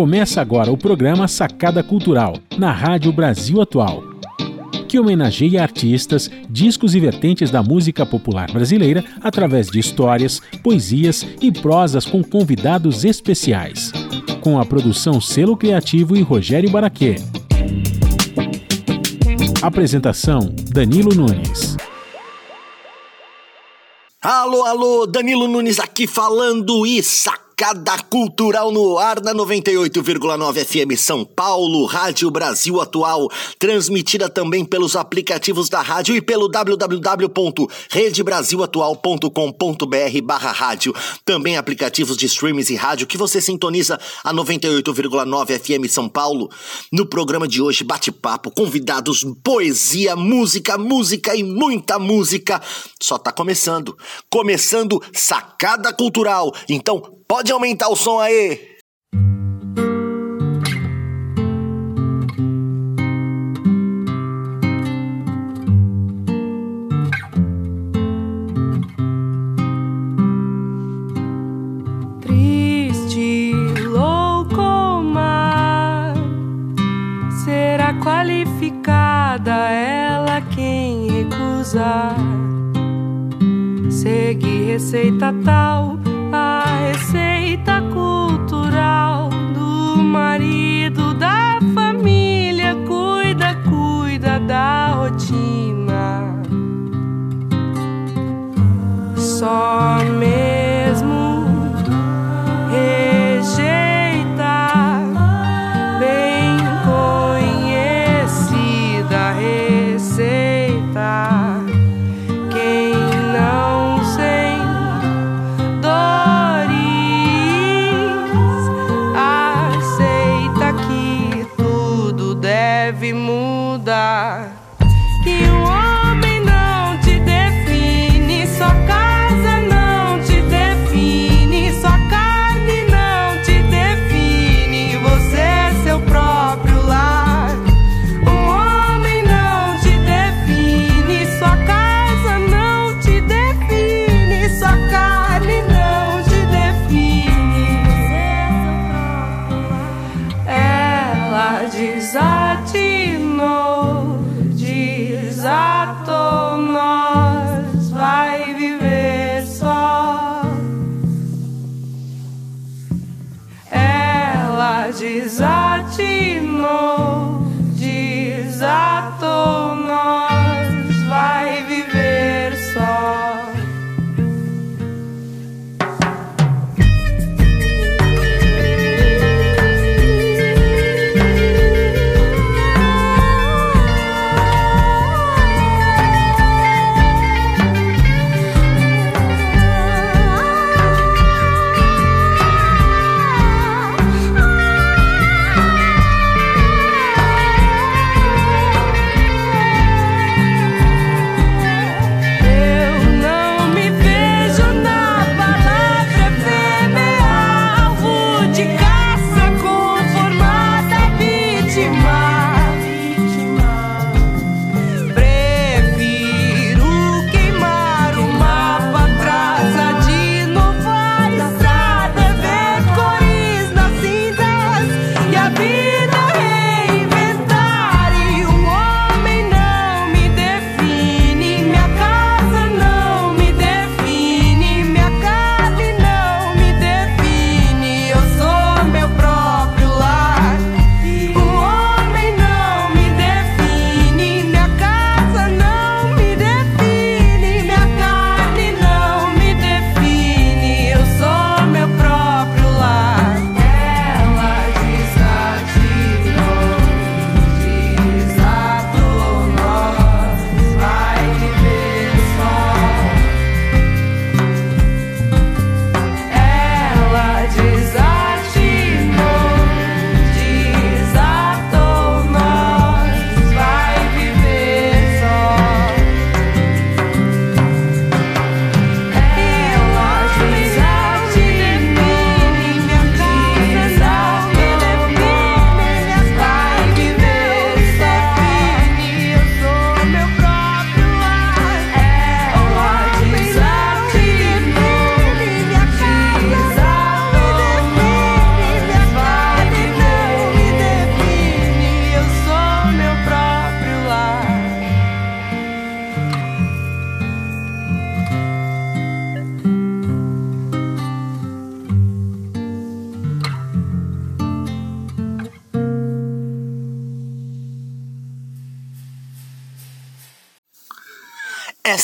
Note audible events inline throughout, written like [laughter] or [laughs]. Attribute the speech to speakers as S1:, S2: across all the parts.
S1: Começa agora o programa Sacada Cultural, na Rádio Brasil Atual, que homenageia artistas, discos e vertentes da música popular brasileira através de histórias, poesias e prosas com convidados especiais. Com a produção Selo Criativo e Rogério Baraquê. Apresentação: Danilo Nunes.
S2: Alô, alô, Danilo Nunes aqui falando e sacando Sacada Cultural no ar na 98,9 FM São Paulo, Rádio Brasil Atual, transmitida também pelos aplicativos da rádio e pelo www.redebrasilatual.com.br barra rádio. Também aplicativos de streams e rádio que você sintoniza a 98,9 FM São Paulo. No programa de hoje, bate-papo, convidados, poesia, música, música e muita música. Só tá começando. Começando Sacada Cultural. Então, Pode aumentar o som aí.
S3: Triste, louco mar, será qualificada ela quem recusar. Segue receita tal receita cultural do marido da família cuida, cuida da rotina. Só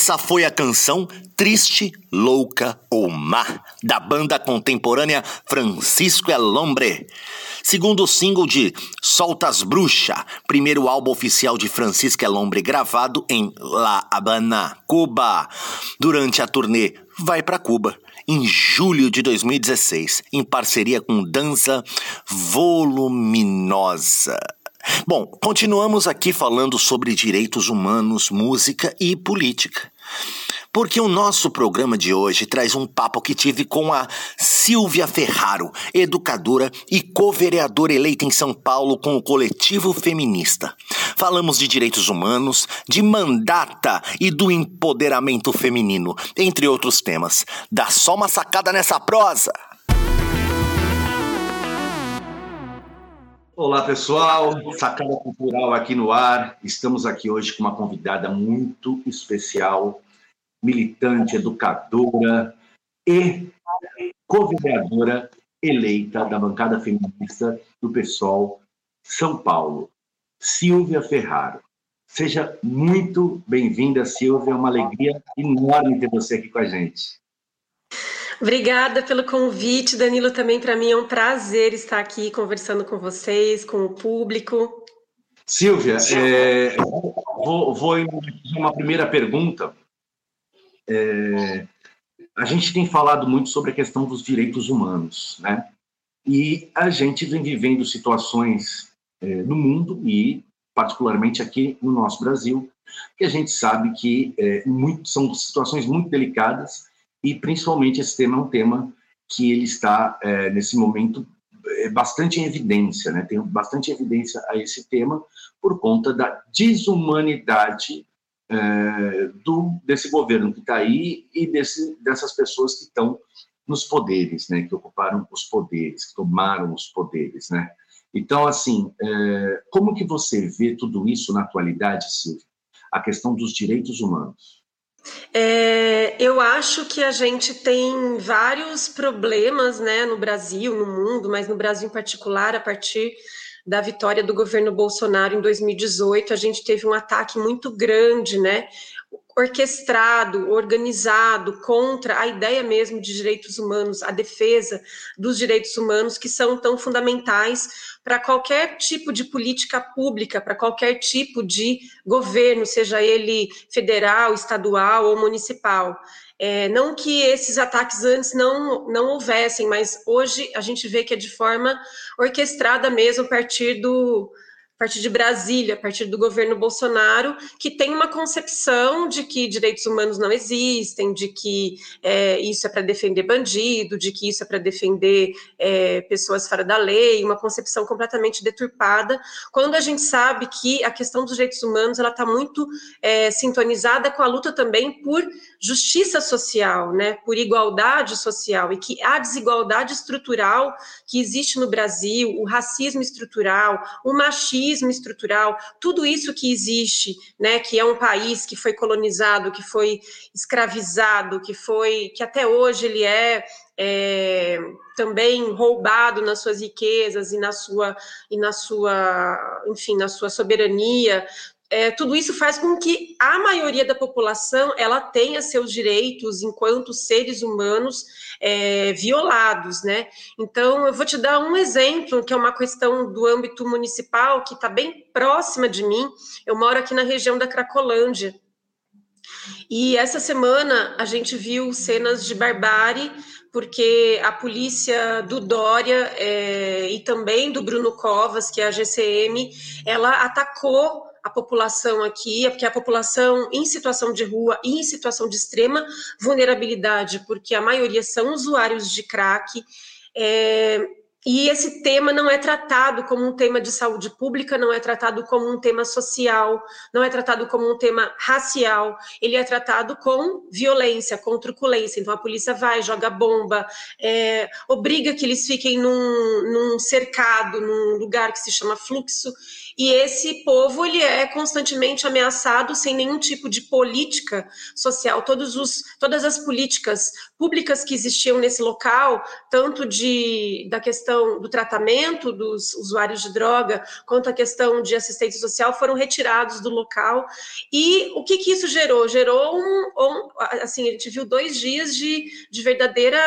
S2: Essa foi a canção Triste, Louca ou Má, da banda contemporânea Francisco El Hombre. Segundo o single de Soltas Bruxa, primeiro álbum oficial de Francisco El Hombre gravado em La Habana, Cuba. Durante a turnê Vai para Cuba, em julho de 2016, em parceria com Dança Voluminosa. Bom, continuamos aqui falando sobre direitos humanos, música e política. Porque o nosso programa de hoje traz um papo que tive com a Silvia Ferraro, educadora e co-vereadora eleita em São Paulo com o coletivo feminista. Falamos de direitos humanos, de mandata e do empoderamento feminino, entre outros temas. Dá só uma sacada nessa prosa!
S4: Olá, pessoal. Sacada Cultural aqui no ar. Estamos aqui hoje com uma convidada muito especial, militante, educadora e co-vereadora eleita da bancada feminista do PSOL São Paulo, Silvia Ferraro. Seja muito bem-vinda, Silvia. É uma alegria enorme ter você aqui com a gente.
S5: Obrigada pelo convite, Danilo. Também para mim é um prazer estar aqui conversando com vocês, com o público.
S4: Silvia, é, vou, vou fazer uma primeira pergunta. É, a gente tem falado muito sobre a questão dos direitos humanos, né? E a gente vem vivendo situações é, no mundo e particularmente aqui no nosso Brasil, que a gente sabe que é, muito, são situações muito delicadas e principalmente esse tema é um tema que ele está, é, nesse momento, é, bastante em evidência, né? tem bastante evidência a esse tema por conta da desumanidade é, do, desse governo que está aí e desse, dessas pessoas que estão nos poderes, né? que ocuparam os poderes, que tomaram os poderes. Né? Então, assim, é, como que você vê tudo isso na atualidade, Silvia? A questão dos direitos humanos.
S5: É, eu acho que a gente tem vários problemas né, no Brasil, no mundo, mas no Brasil em particular, a partir da vitória do governo Bolsonaro em 2018, a gente teve um ataque muito grande, né? orquestrado, organizado contra a ideia mesmo de direitos humanos, a defesa dos direitos humanos, que são tão fundamentais para qualquer tipo de política pública, para qualquer tipo de governo, seja ele federal, estadual ou municipal. É, não que esses ataques antes não, não houvessem, mas hoje a gente vê que é de forma orquestrada mesmo a partir do, a partir de Brasília, a partir do governo Bolsonaro, que tem uma concepção de que direitos humanos não existem, de que é, isso é para defender bandido, de que isso é para defender é, pessoas fora da lei, uma concepção completamente deturpada, quando a gente sabe que a questão dos direitos humanos ela está muito é, sintonizada com a luta também por justiça social, né, por igualdade social, e que a desigualdade estrutural que existe no Brasil, o racismo estrutural, o machismo, racismo estrutural, tudo isso que existe, né, que é um país que foi colonizado, que foi escravizado, que foi, que até hoje ele é, é também roubado nas suas riquezas e na sua e na sua, enfim, na sua soberania, é, tudo isso faz com que a maioria da população ela tenha seus direitos enquanto seres humanos é, violados, né? Então eu vou te dar um exemplo que é uma questão do âmbito municipal que está bem próxima de mim. Eu moro aqui na região da Cracolândia e essa semana a gente viu cenas de barbárie porque a polícia do Dória é, e também do Bruno Covas, que é a GCM, ela atacou a população aqui, porque a população em situação de rua e em situação de extrema vulnerabilidade, porque a maioria são usuários de crack. É, e esse tema não é tratado como um tema de saúde pública, não é tratado como um tema social, não é tratado como um tema racial, ele é tratado com violência, com truculência. Então a polícia vai, joga bomba, é, obriga que eles fiquem num, num cercado, num lugar que se chama fluxo, e esse povo ele é constantemente ameaçado sem nenhum tipo de política social. Todos os, todas as políticas públicas que existiam nesse local, tanto de, da questão do tratamento dos usuários de droga, quanto a questão de assistência social, foram retirados do local. E o que, que isso gerou? Gerou um, um assim, a gente viu dois dias de, de verdadeira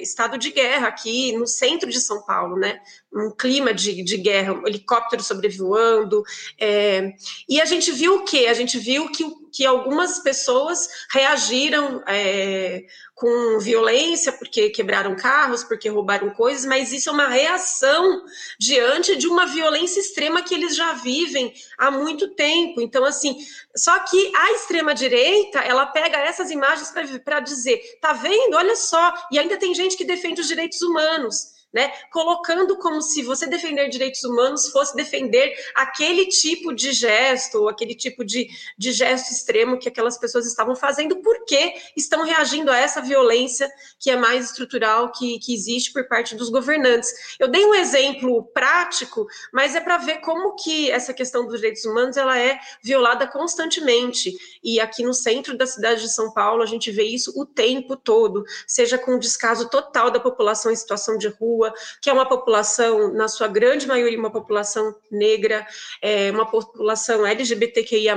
S5: estado de guerra aqui no centro de São Paulo, né? Um clima de, de guerra, um helicóptero sobrevoando. É, e a gente viu o quê? A gente viu que, que algumas pessoas reagiram é, com violência, porque quebraram carros, porque roubaram coisas, mas isso é uma reação diante de uma violência extrema que eles já vivem há muito tempo. Então, assim, só que a extrema-direita, ela pega essas imagens para dizer, tá vendo? Olha só, e ainda tem gente que defende os direitos humanos né? Colocando como se você defender direitos humanos fosse defender aquele tipo de gesto, ou aquele tipo de, de gesto extremo que aquelas pessoas estavam fazendo, porque estão reagindo a essa violência que é mais estrutural que, que existe por parte dos governantes. Eu dei um exemplo prático, mas é para ver como que essa questão dos direitos humanos ela é violada constantemente. E aqui no centro da cidade de São Paulo, a gente vê isso o tempo todo, seja com o descaso total da população em situação de rua, rua, que é uma população, na sua grande maioria, uma população negra, é, uma população LGBTQIA.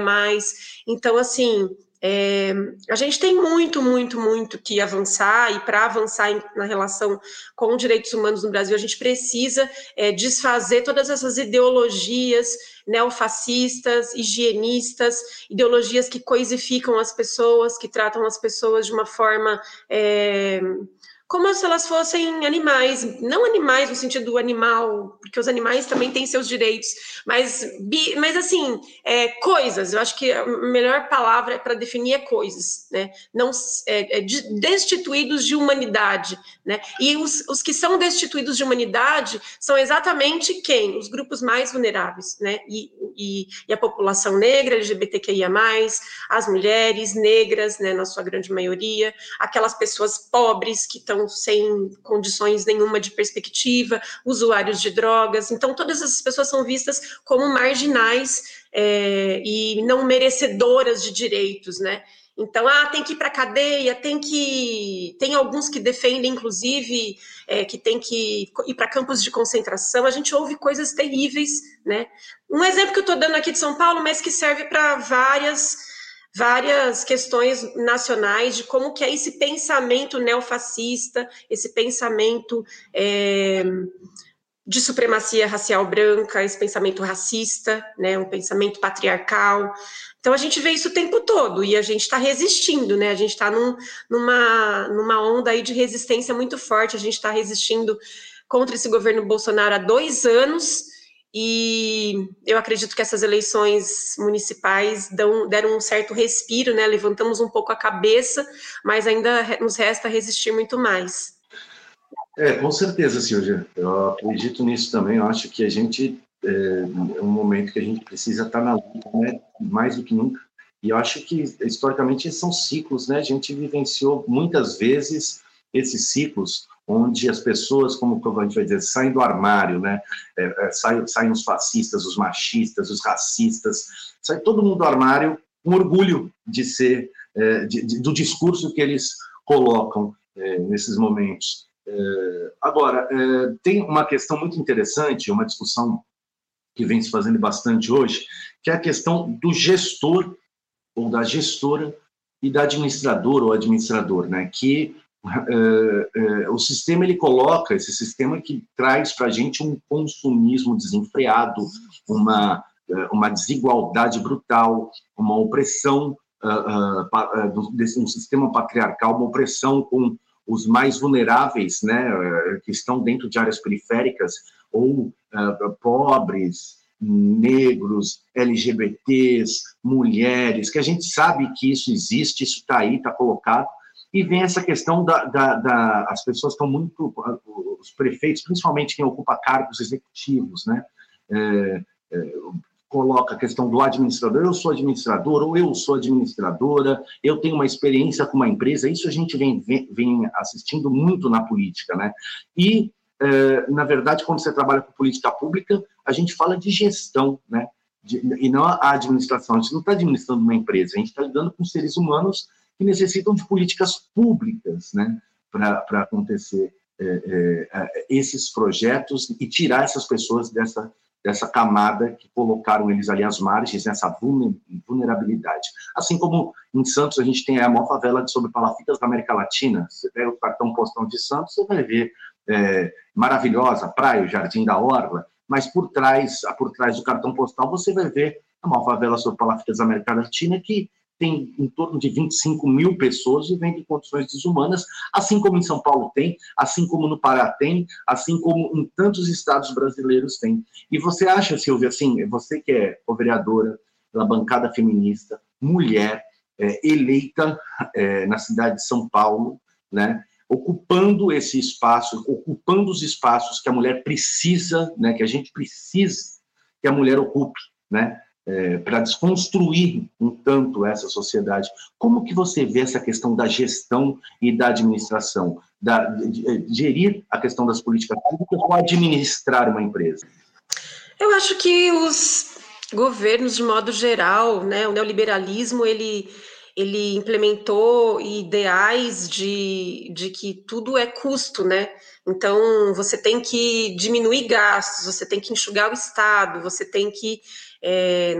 S5: Então, assim, é, a gente tem muito, muito, muito que avançar, e para avançar em, na relação com direitos humanos no Brasil, a gente precisa é, desfazer todas essas ideologias neofascistas, higienistas, ideologias que coisificam as pessoas, que tratam as pessoas de uma forma. É, como se elas fossem animais, não animais no sentido animal, porque os animais também têm seus direitos, mas, mas assim, é, coisas, eu acho que a melhor palavra para definir é coisas, né? Não, é, é, destituídos de humanidade, né? E os, os que são destituídos de humanidade são exatamente quem? Os grupos mais vulneráveis, né? E, e, e a população negra, LGBTQIA+, as mulheres negras, né, na sua grande maioria, aquelas pessoas pobres que estão sem condições nenhuma de perspectiva, usuários de drogas. Então, todas essas pessoas são vistas como marginais é, e não merecedoras de direitos, né? Então, ah, tem que ir para a cadeia, tem que. Tem alguns que defendem, inclusive, é, que tem que ir para campos de concentração. A gente ouve coisas terríveis, né? Um exemplo que eu estou dando aqui de São Paulo, mas que serve para várias várias questões nacionais de como que é esse pensamento neofascista, esse pensamento é, de supremacia racial branca, esse pensamento racista, né, um pensamento patriarcal. Então a gente vê isso o tempo todo e a gente está resistindo, né? A gente está num, numa, numa onda aí de resistência muito forte. A gente está resistindo contra esse governo Bolsonaro há dois anos e eu acredito que essas eleições municipais dão, deram um certo respiro, né? Levantamos um pouco a cabeça, mas ainda nos resta resistir muito mais.
S4: É, com certeza, Silvia. Eu acredito nisso também. Eu acho que a gente é, é um momento que a gente precisa estar na luta, né? Mais do que nunca. E eu acho que historicamente são ciclos, né? A gente vivenciou muitas vezes esses ciclos onde as pessoas, como a gente vai dizer, saem do armário, né? É, é, saem, saem os fascistas, os machistas, os racistas, sai todo mundo do armário com orgulho de ser, é, de, de, do discurso que eles colocam é, nesses momentos. É, agora, é, tem uma questão muito interessante, uma discussão que vem se fazendo bastante hoje, que é a questão do gestor ou da gestora e da administradora ou administrador, né? Que é, é, o sistema ele coloca esse sistema que traz para a gente um consumismo desenfreado, uma é, uma desigualdade brutal, uma opressão uh, desse um sistema patriarcal, uma opressão com os mais vulneráveis, né, que estão dentro de áreas periféricas ou uh, pobres, negros, LGBTs, mulheres, que a gente sabe que isso existe, isso está aí, está colocado, e vem essa questão da, da, da, as pessoas estão muito, os prefeitos, principalmente quem ocupa cargos executivos, né? É, é, coloca a questão do administrador, eu sou administrador ou eu sou administradora, eu tenho uma experiência com uma empresa, isso a gente vem, vem, assistindo muito na política, né? E é, na verdade, quando você trabalha com política pública, a gente fala de gestão, né? De, e não a administração. A gente não está administrando uma empresa, a gente está lidando com seres humanos que necessitam de políticas públicas, né? Para acontecer é, é, esses projetos e tirar essas pessoas dessa dessa camada que colocaram eles ali às margens, nessa vulnerabilidade. Assim como em Santos a gente tem a maior favela sobre palafitas da América Latina, você pega o cartão postal de Santos, você vai ver é, maravilhosa praia, o Jardim da Orla, mas por trás, por trás do cartão postal você vai ver a maior favela sobre palafitas da América Latina que tem em torno de 25 mil pessoas vivendo em condições desumanas, assim como em São Paulo tem, assim como no Pará tem, assim como em tantos estados brasileiros tem. E você acha, Silvia, assim, você que é vereadora da bancada feminista, mulher, é, eleita é, na cidade de São Paulo, né, ocupando esse espaço, ocupando os espaços que a mulher precisa, né, que a gente precisa que a mulher ocupe, né, é, para desconstruir um tanto essa sociedade. Como que você vê essa questão da gestão e da administração, da, de, de, gerir a questão das políticas públicas ou administrar uma empresa?
S5: Eu acho que os governos, de modo geral, né, o neoliberalismo, ele ele implementou ideais de, de que tudo é custo, né? Então, você tem que diminuir gastos, você tem que enxugar o Estado, você tem que é,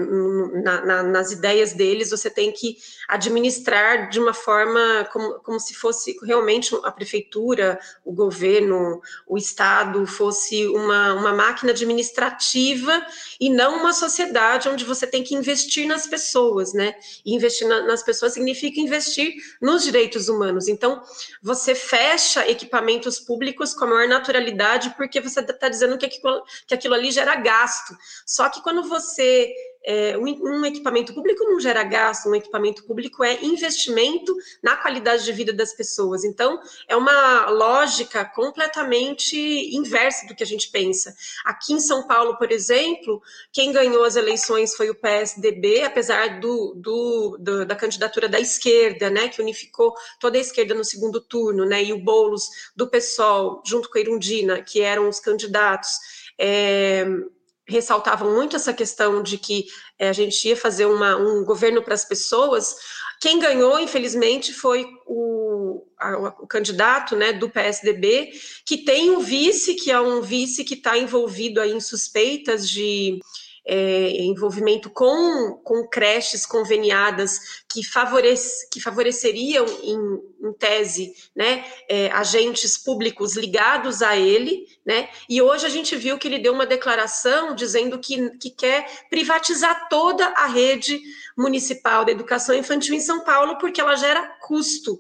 S5: na, na, nas ideias deles, você tem que administrar de uma forma como, como se fosse realmente a prefeitura, o governo, o Estado fosse uma, uma máquina administrativa e não uma sociedade onde você tem que investir nas pessoas, né? E investir na, nas pessoas significa investir nos direitos humanos. Então, você fecha equipamentos públicos com a maior naturalidade porque você está dizendo que aquilo, que aquilo ali gera gasto. Só que quando você é, um, equipamento público não gera gasto, um equipamento público é investimento na qualidade de vida das pessoas. Então, é uma lógica completamente inversa do que a gente pensa. Aqui em São Paulo, por exemplo, quem ganhou as eleições foi o PSDB, apesar do, do, do da candidatura da esquerda, né, que unificou toda a esquerda no segundo turno, né, e o Boulos do PSOL, junto com a Irundina, que eram os candidatos. É, ressaltavam muito essa questão de que é, a gente ia fazer uma, um governo para as pessoas. Quem ganhou, infelizmente, foi o, a, o candidato né, do PSDB, que tem um vice, que é um vice que está envolvido aí em suspeitas de é, envolvimento com, com creches conveniadas que, favorece, que favoreceriam, em, em tese, né, é, agentes públicos ligados a ele, né, e hoje a gente viu que ele deu uma declaração dizendo que, que quer privatizar toda a rede municipal da educação infantil em São Paulo, porque ela gera custo.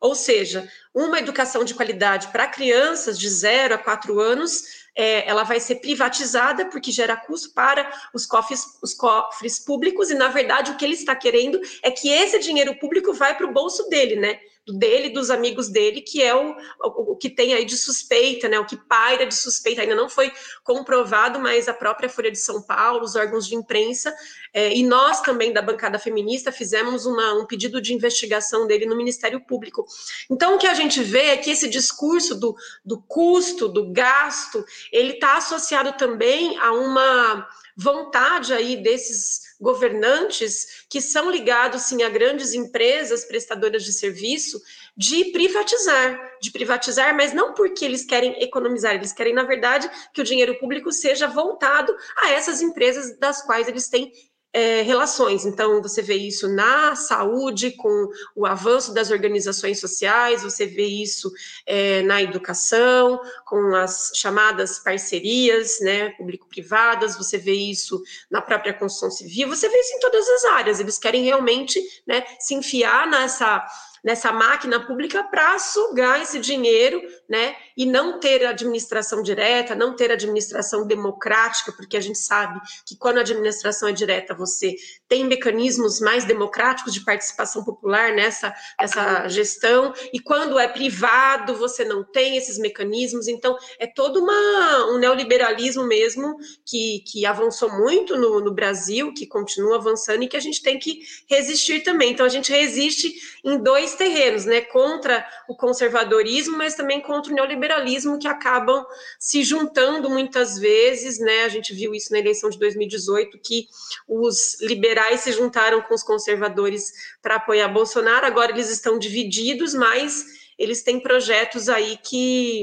S5: Ou seja, uma educação de qualidade para crianças de 0 a 4 anos é, ela vai ser privatizada porque gera custo para os cofres, os cofres públicos, e na verdade o que ele está querendo é que esse dinheiro público vai para o bolso dele, né? Dele, dos amigos dele, que é o, o, o, que tem aí de suspeita, né? O que paira de suspeita, ainda não foi comprovado, mas a própria Folha de São Paulo, os órgãos de imprensa, é, e nós também da bancada feminista fizemos uma, um pedido de investigação dele no Ministério Público. Então, o que a gente vê é que esse discurso do, do custo, do gasto, ele está associado também a uma vontade aí desses governantes que são ligados sim a grandes empresas prestadoras de serviço de privatizar, de privatizar, mas não porque eles querem economizar, eles querem na verdade que o dinheiro público seja voltado a essas empresas das quais eles têm é, relações. Então, você vê isso na saúde, com o avanço das organizações sociais, você vê isso é, na educação, com as chamadas parcerias né, público-privadas, você vê isso na própria construção civil, você vê isso em todas as áreas. Eles querem realmente né, se enfiar nessa nessa máquina pública para sugar esse dinheiro, né? E não ter administração direta, não ter administração democrática, porque a gente sabe que quando a administração é direta, você tem mecanismos mais democráticos de participação popular nessa, nessa gestão, e quando é privado, você não tem esses mecanismos. Então, é todo uma, um neoliberalismo mesmo que, que avançou muito no, no Brasil, que continua avançando e que a gente tem que resistir também. Então, a gente resiste em dois terrenos, né? Contra o conservadorismo, mas também contra o neoliberalismo, que acabam se juntando muitas vezes, né? A gente viu isso na eleição de 2018, que os liberais se juntaram com os conservadores para apoiar Bolsonaro, agora eles estão divididos, mas eles têm projetos aí que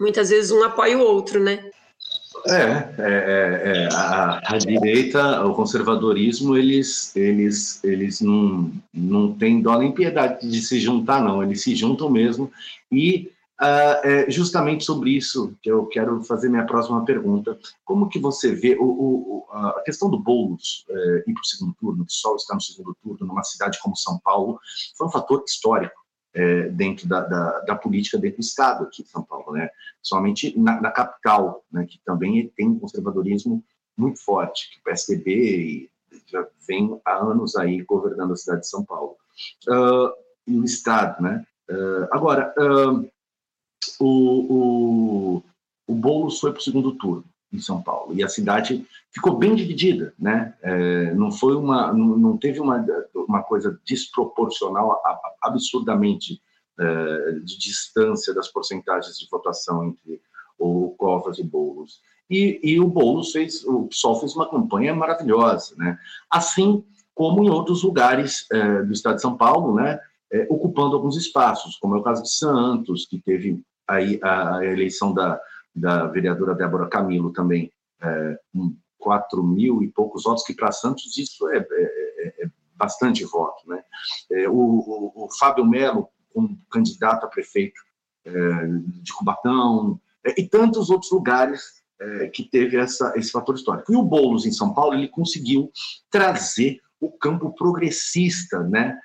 S5: muitas vezes um apoia o outro, né?
S4: É, é, é, é a, a, direita, o conservadorismo, eles, eles, eles não, não têm dó nem piedade de se juntar, não, eles se juntam mesmo. E uh, é justamente sobre isso que eu quero fazer minha próxima pergunta. Como que você vê o, o a questão do Boulos é, ir para o segundo turno, o Sol está no segundo turno, numa cidade como São Paulo, foi um fator histórico é, dentro da, da, da, política dentro do Estado aqui de São Paulo, né? Somente na, na capital, né, que também tem um conservadorismo muito forte, que o PSDB já vem há anos aí governando a cidade de São Paulo. Uh, e o Estado, né? Uh, agora, uh, o, o, o Boulos foi para o segundo turno em São Paulo e a cidade ficou bem dividida, né? É, não foi uma, não, teve uma, uma coisa desproporcional, absurdamente é, de distância das porcentagens de votação entre o Covas e Boulos. E, e o Boulos fez, o PSOL fez uma campanha maravilhosa, né? Assim como em outros lugares é, do Estado de São Paulo, né? É, ocupando alguns espaços, como é o caso de Santos, que teve aí a eleição da da vereadora Débora Camilo também, é, com 4 mil e poucos votos, que para Santos isso é, é, é, é bastante voto. Né? É, o, o, o, Fábio Melo, como candidato a prefeito é, de Cubatão, e tantos outros lugares que teve essa, esse fator histórico. E o Boulos, em São Paulo, ele conseguiu trazer o campo progressista, né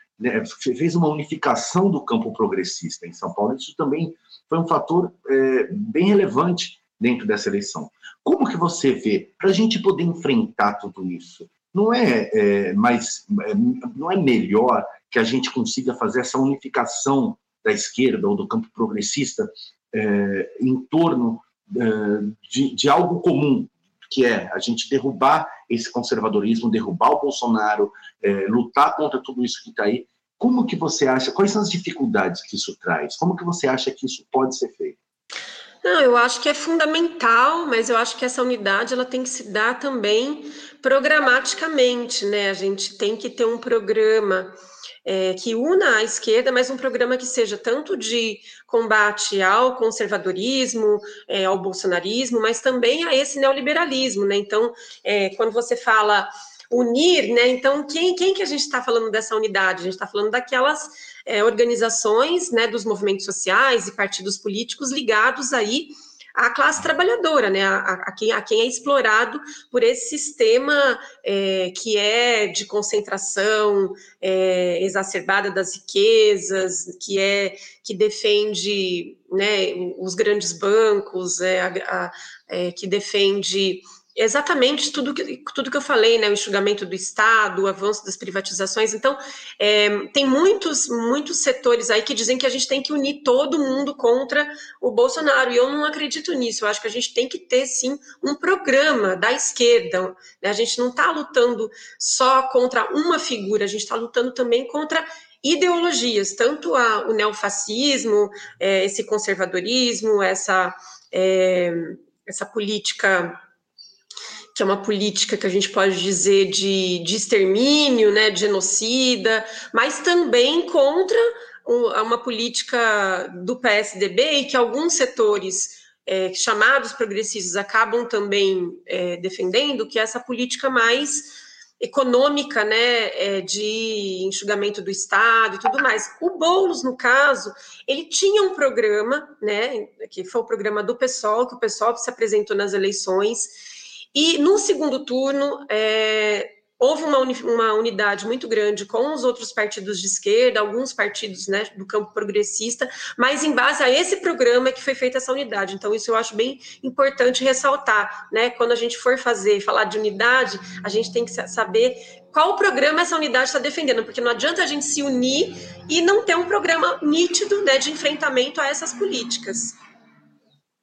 S4: fez uma unificação do campo progressista em São Paulo. Isso também foi um fator é, bem relevante dentro dessa eleição. Como que você vê, para a gente poder enfrentar tudo isso, não é, é mais, é, não é melhor que a gente consiga fazer essa unificação da esquerda ou do campo progressista é, em torno é, de, de algo comum, que é a gente derrubar esse conservadorismo, derrubar o Bolsonaro, é, lutar contra tudo isso que está aí como que você acha, quais são as dificuldades que isso traz? Como que você acha que isso pode ser feito?
S5: Não, eu acho que é fundamental, mas eu acho que essa unidade ela tem que se dar também programaticamente, né? A gente tem que ter um programa é, que una a esquerda, mas um programa que seja tanto de combate ao conservadorismo, é, ao bolsonarismo, mas também a esse neoliberalismo, né? Então, é, quando você fala unir, né? Então, quem, quem que a gente está falando dessa unidade? A gente está falando daquelas é, organizações, né, dos movimentos sociais e partidos políticos ligados aí à classe trabalhadora, né, a, a, quem, a quem é explorado por esse sistema é, que é de concentração é, exacerbada das riquezas, que é que defende, né, os grandes bancos, é, a, é, que defende exatamente tudo que, tudo que eu falei, né? O enxugamento do Estado, o avanço das privatizações. Então, é, tem muitos, muitos setores aí que dizem que a gente tem que unir todo mundo contra o Bolsonaro. E eu não acredito nisso. Eu acho que a gente tem que ter, sim, um programa da esquerda. Né? A gente não está lutando só contra uma figura, a gente está lutando também contra ideologias, tanto a, o neofascismo, é, esse conservadorismo, essa, é, essa política que é uma política que a gente pode dizer de, de extermínio, né, de genocida, mas também contra uma política do PSDB e que alguns setores é, chamados progressistas acabam também é, defendendo, que é essa política mais econômica, né, é, de enxugamento do Estado e tudo mais. O Boulos, no caso, ele tinha um programa, né, que foi o programa do PSOL, que o PSOL se apresentou nas eleições, e no segundo turno, é, houve uma, uma, unidade muito grande com os outros partidos de esquerda, alguns partidos né, do campo progressista, mas em base a esse programa que foi feita essa unidade. Então, isso eu acho bem importante ressaltar. Né? Quando a gente for fazer, falar de unidade, a gente tem que saber qual programa essa unidade está defendendo, porque não adianta a gente se unir e não ter um programa nítido né, de enfrentamento a essas políticas.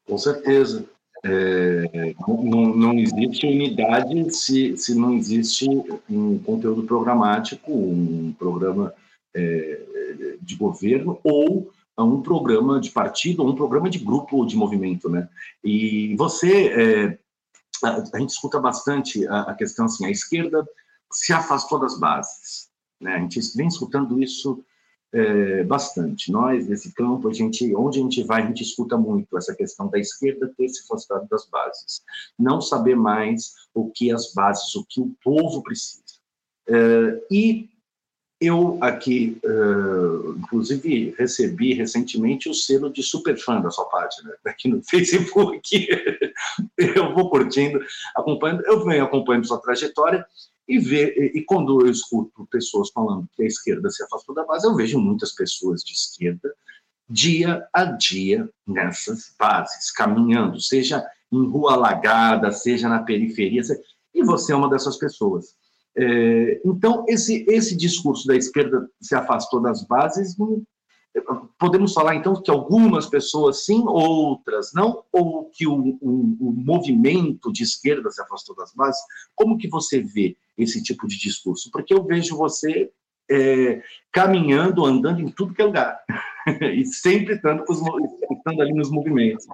S4: Com certeza. É, não, não, existe unidade se, se não existe um conteúdo programático, um programa é, de governo ou um programa de partido, um programa de grupo ou de movimento, né? E você, é, a, a, gente escuta bastante a, a, questão assim, a esquerda se afastou das bases, né? A gente vem escutando isso é, bastante. Nós, nesse campo, a gente, onde a gente vai, a gente escuta muito essa questão da esquerda ter se afastado das bases, não saber mais o que as bases, o que o povo precisa. É, e eu aqui, uh, inclusive, recebi recentemente o selo de superfã da sua página, aqui no [laughs] Facebook. eu vou curtindo, acompanhando, eu venho acompanhando sua trajetória e, ver, e, quando eu escuto pessoas falando que a esquerda se afastou da base, eu vejo muitas pessoas de esquerda dia a dia nessas bases, caminhando, seja em rua alagada, seja na periferia, e você é uma dessas pessoas. É, então, esse, esse discurso da esquerda se afastou das bases, podemos falar então que algumas pessoas sim, outras não, ou que o, o, o, movimento de esquerda se afastou das bases? Como que você vê esse tipo de discurso? Porque eu vejo você é, caminhando, andando em tudo que é lugar, [laughs] e sempre estando, estando ali nos movimentos.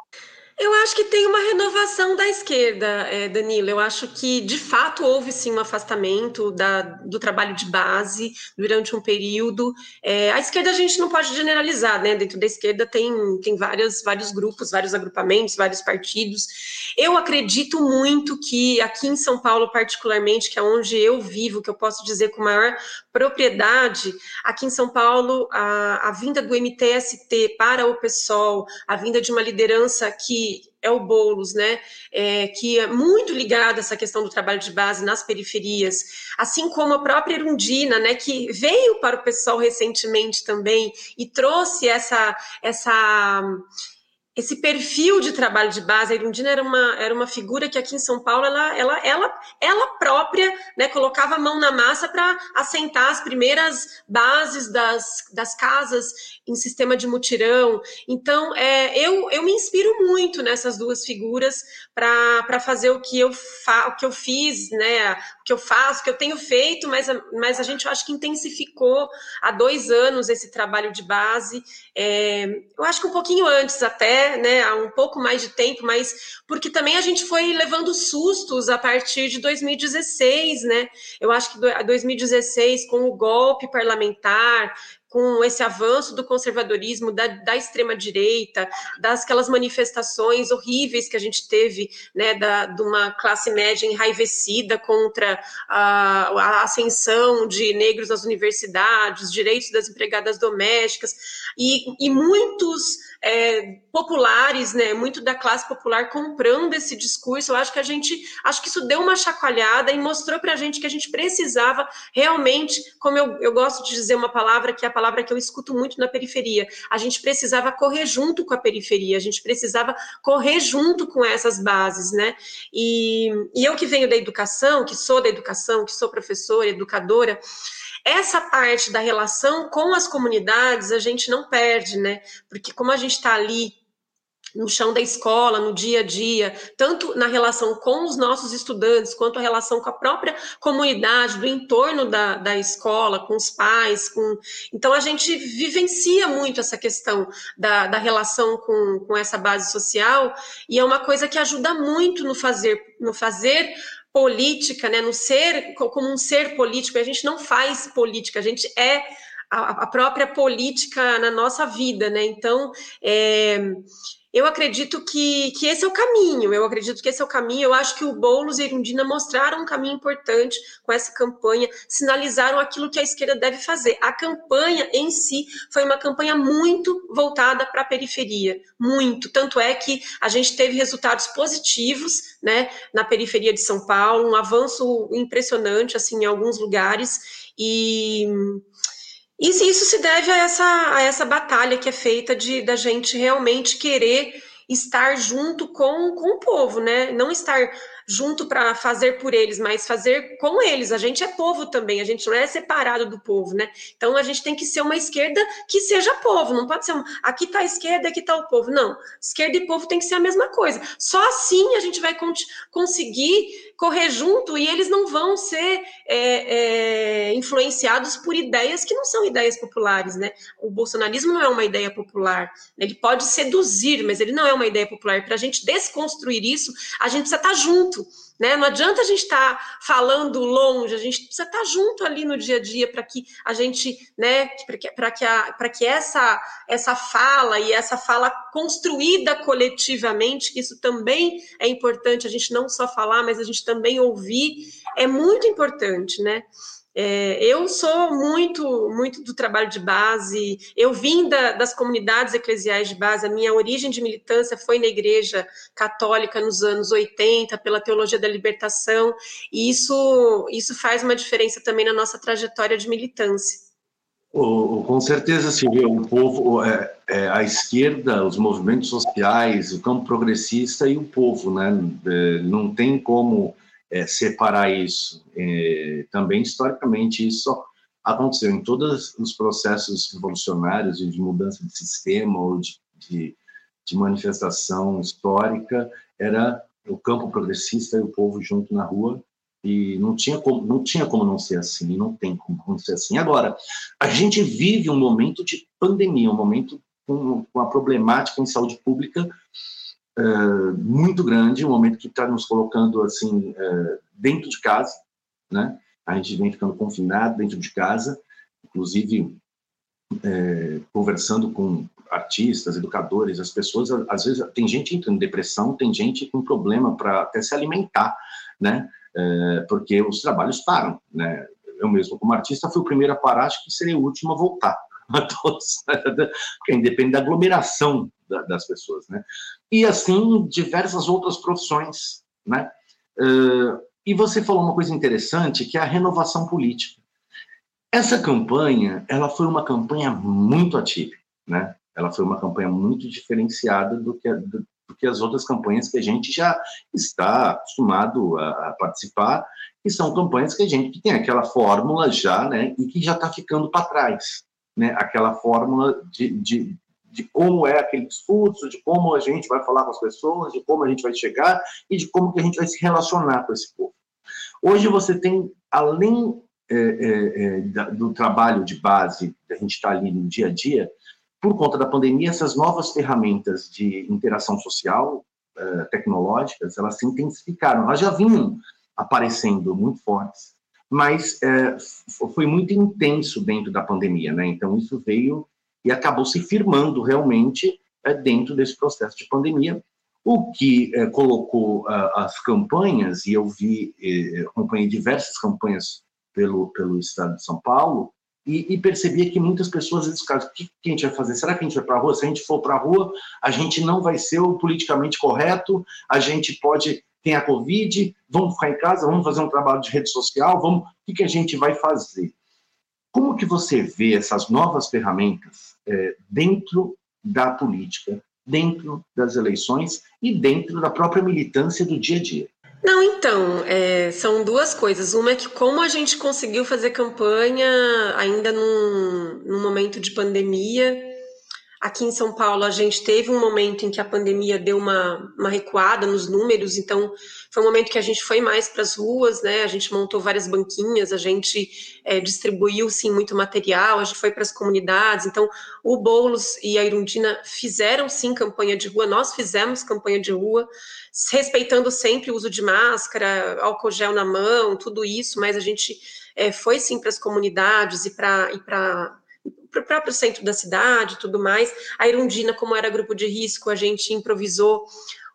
S5: Eu acho que tem uma renovação da esquerda, é, Danilo. Eu acho que, de fato, houve sim um afastamento da, do trabalho de base durante um período. É, a esquerda a gente não pode generalizar, né? Dentro da esquerda tem, tem várias, vários grupos, vários agrupamentos, vários partidos. Eu acredito muito que aqui em São Paulo, particularmente, que é onde eu vivo, que eu posso dizer com maior propriedade, aqui em São Paulo, a, a vinda do MTST para o PSOL, a vinda de uma liderança que é o Boulos, né, é, que é muito ligado a essa questão do trabalho de base nas periferias, assim como a própria Erundina, né, que veio para o pessoal recentemente também e trouxe essa, essa esse perfil de trabalho de base, a Irundina era uma, era uma figura que aqui em São Paulo ela, ela, ela, ela própria né, colocava a mão na massa para assentar as primeiras bases das, das casas em sistema de mutirão. Então, é, eu, eu me inspiro muito nessas duas figuras para fazer o que eu, fa, o que eu fiz, né, o que eu faço, o que eu tenho feito, mas, mas a gente eu acho que intensificou há dois anos esse trabalho de base. É, eu acho que um pouquinho antes até, né, há um pouco mais de tempo, mas porque também a gente foi levando sustos a partir de 2016, né? Eu acho que 2016, com o golpe parlamentar, com esse avanço do conservadorismo, da, da extrema-direita, das aquelas manifestações horríveis que a gente teve, né, da, de uma classe média enraivecida contra a, a ascensão de negros às universidades, direitos das empregadas domésticas, e, e muitos é, populares, né, muito da classe popular comprando esse discurso. Eu acho que a gente, acho que isso deu uma chacoalhada e mostrou para a gente que a gente precisava realmente, como eu, eu gosto de dizer uma palavra que é a palavra que eu escuto muito na periferia, a gente precisava correr junto com a periferia, a gente precisava correr junto com essas bases, né? E, e eu que venho da educação, que sou da educação, que sou professora, educadora, essa parte da relação com as comunidades a gente não perde, né? Porque como a gente está ali no chão da escola, no dia a dia, tanto na relação com os nossos estudantes, quanto a relação com a própria comunidade, do entorno da, da escola, com os pais, com... Então a gente vivencia muito essa questão da, da relação com, com essa base social, e é uma coisa que ajuda muito no fazer, no fazer política, né, no ser como um ser político, a gente não faz política, a gente é a, a própria política na nossa vida, né? Então, é, eu acredito que, que esse é o caminho, eu acredito que esse é o caminho. Eu acho que o Boulos e a Irundina mostraram um caminho importante com essa campanha, sinalizaram aquilo que a esquerda deve fazer. A campanha em si foi uma campanha muito voltada para a periferia, muito. Tanto é que a gente teve resultados positivos né, na periferia de São Paulo, um avanço impressionante assim, em alguns lugares. E e isso se deve a essa, a essa batalha que é feita de da gente realmente querer estar junto com, com o povo, né? Não estar junto para fazer por eles, mas fazer com eles. A gente é povo também, a gente não é separado do povo, né? Então a gente tem que ser uma esquerda que seja povo, não pode ser aqui está a esquerda, aqui está o povo. Não, esquerda e povo tem que ser a mesma coisa. Só assim a gente vai conseguir correr junto e eles não vão ser é, é, influenciados por ideias que não são ideias populares, né? O bolsonarismo não é uma ideia popular, ele pode seduzir, mas ele não é uma ideia popular. Para a gente desconstruir isso, a gente precisa estar tá junto. Né? Não adianta a gente estar tá falando longe, a gente precisa estar tá junto ali no dia a dia para que a gente, né, para que, que, a, que essa, essa fala e essa fala construída coletivamente, que isso também é importante, a gente não só falar, mas a gente também ouvir, é muito importante, né? É, eu sou muito, muito do trabalho de base. Eu vim da, das comunidades eclesiais de base. A minha origem de militância foi na Igreja Católica nos anos 80, pela teologia da libertação. E isso, isso faz uma diferença também na nossa trajetória de militância.
S4: Oh, com certeza, Silvia, o povo, é, é, a esquerda, os movimentos sociais, o campo progressista e o povo, né? É, não tem como é, separar isso. É, também, historicamente, isso aconteceu em todos os processos revolucionários de mudança de sistema ou de, de, de manifestação histórica, era o campo progressista e o povo junto na rua e não tinha como não tinha como não ser assim não tem como não ser assim agora a gente vive um momento de pandemia um momento com, com a problemática em saúde pública uh, muito grande, um momento que está nos colocando assim uh, dentro de casa, né? A gente vem ficando confinado dentro de casa, inclusive uh, conversando com artistas, educadores, as pessoas, às vezes, tem gente entrando em depressão, tem gente com problema para até se alimentar, né? porque os trabalhos param, né? Eu mesmo, como artista, fui o primeiro a parar, acho que seria o último a voltar a todos, [laughs] porque independe da aglomeração das pessoas, né? E assim diversas outras profissões, né? Uh, e você falou uma coisa interessante, que é a renovação política. Essa campanha, ela foi uma campanha muito atípica, né? Ela foi uma campanha muito diferenciada do que, do, do que as outras campanhas que a gente já está acostumado a, a participar, que são campanhas que a gente que tem aquela fórmula já, né? E que já está ficando para trás, né? Aquela fórmula de, de de como é aquele discurso, de como a gente vai falar com as pessoas, de como a gente vai chegar e de como que a gente vai se relacionar com esse povo. Hoje você tem, além é, é, é do trabalho de base, da gente estar tá ali no dia a dia, por conta da pandemia, essas novas ferramentas de interação social, é, tecnológicas, elas se intensificaram. Elas já vinham aparecendo muito fortes, mas é, foi muito intenso dentro da pandemia, né? Então isso veio e acabou se firmando realmente é, dentro desse processo de pandemia, o que é, colocou as campanhas, e eu vi, é, acompanhei diversas campanhas pelo, pelo estado de São Paulo, e, e percebia que muitas pessoas disseram, o que, que a gente vai fazer? Será que a gente vai para a rua? Se a gente for para a rua, a gente não vai ser o politicamente correto, a gente pode ter a Covid, vamos ficar em casa, vamos fazer um trabalho de rede social, vamos, o que, que a gente vai fazer? Como que você vê essas novas ferramentas é, dentro da política, dentro das eleições e dentro da própria militância do dia a dia?
S5: Não, então, é, são duas coisas. Uma é que como a gente conseguiu fazer campanha ainda num, num momento de pandemia, Aqui em São Paulo, a gente teve um momento em que a pandemia deu uma, uma recuada nos números, então foi um momento que a gente foi mais para as ruas, né? A gente montou várias banquinhas, a gente é, distribuiu sim muito material, a gente foi para as comunidades. Então, o Boulos e a Irundina fizeram sim campanha de rua, nós fizemos campanha de rua, respeitando sempre o uso de máscara, álcool gel na mão, tudo isso, mas a gente é, foi sim para as comunidades e para. Para o próprio centro da cidade tudo mais. A Irundina, como era grupo de risco, a gente improvisou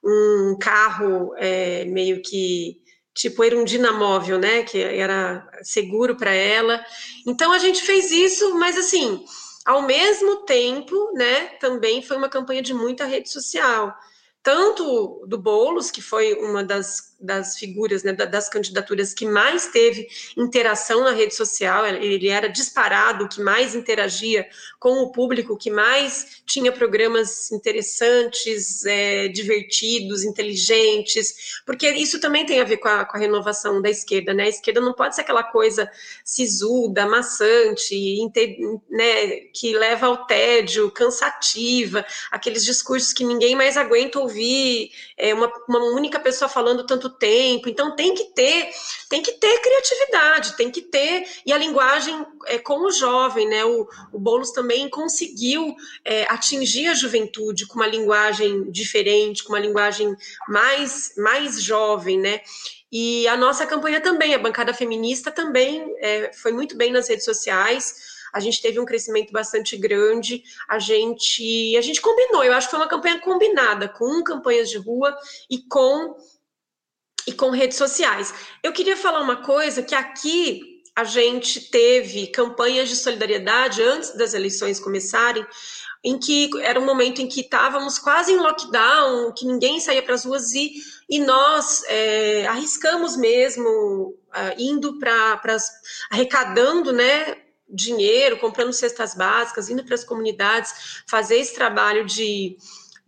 S5: um carro é, meio que tipo Irundina móvel, né, que era seguro para ela. Então a gente fez isso, mas assim, ao mesmo tempo, né, também foi uma campanha de muita rede social. tanto do Boulos, que foi uma das, das figuras, né, das candidaturas que mais teve interação na rede social, ele era disparado, que mais interagia com o público, que mais tinha programas interessantes, é, divertidos, inteligentes, porque isso também tem a ver com a, com a, renovação da esquerda, né? A esquerda não pode ser aquela coisa sisuda, maçante, né, que leva ao tédio, cansativa, aqueles discursos que ninguém mais aguenta ouvir é, uma, uma única pessoa falando tanto tempo. Então tem que ter, tem que ter criatividade, tem que ter e a linguagem é, com o jovem, né? O, o Boulos também conseguiu é, atingir a juventude com uma linguagem diferente, com uma linguagem mais mais jovem, né? E a nossa campanha também, a bancada feminista também é, foi muito bem nas redes sociais a gente teve um crescimento bastante grande, a gente, a gente combinou, eu acho que foi uma campanha combinada, com campanhas de rua e com e com redes sociais. Eu queria falar uma coisa que aqui a gente teve campanhas de solidariedade antes das eleições começarem, em que era um momento em que estávamos quase em lockdown, que ninguém saía para as ruas e, e nós é, arriscamos mesmo, uh, indo para arrecadando, né, dinheiro, comprando cestas básicas, indo para as comunidades, fazer esse trabalho de,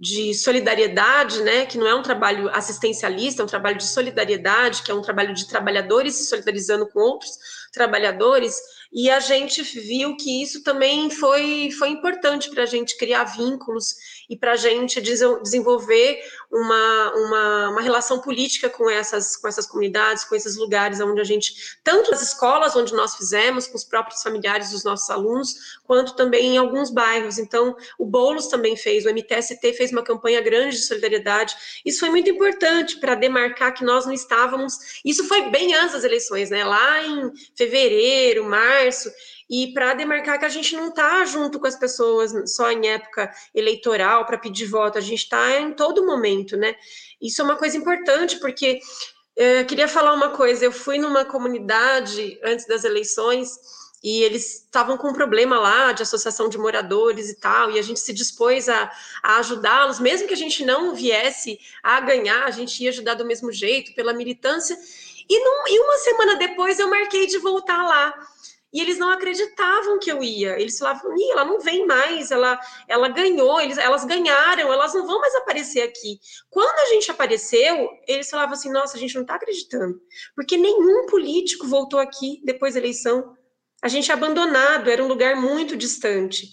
S5: de solidariedade, né, que não é um trabalho assistencialista, é um trabalho de solidariedade, que é um trabalho de trabalhadores se solidarizando com outros trabalhadores, e a gente viu que isso também foi, foi importante para a gente criar vínculos e para a gente desenvolver uma, uma, uma, relação política com essas, com essas comunidades, com esses lugares onde a gente, tanto nas escolas onde nós fizemos, com os próprios familiares dos nossos alunos, quanto também em alguns bairros. Então, o Boulos também fez, o MTST fez uma campanha grande de solidariedade. Isso foi muito importante para demarcar que nós não estávamos. Isso foi bem antes das eleições, né? Lá em fevereiro, março e para demarcar que a gente não está junto com as pessoas só em época eleitoral para pedir voto, a gente está em todo momento, né? Isso é uma coisa importante, porque é, queria falar uma coisa, eu fui numa comunidade antes das eleições e eles estavam com um problema lá de associação de moradores e tal, e a gente se dispôs a, a ajudá-los, mesmo que a gente não viesse a ganhar, a gente ia ajudar do mesmo jeito, pela militância, e, num, e uma semana depois eu marquei de voltar lá, e eles não acreditavam que eu ia. Eles falavam, Ih, ela não vem mais, ela, ela ganhou, eles, elas ganharam, elas não vão mais aparecer aqui. Quando a gente apareceu, eles falavam assim, nossa, a gente não está acreditando, porque nenhum político voltou aqui depois da eleição. A gente é abandonado, era um lugar muito distante.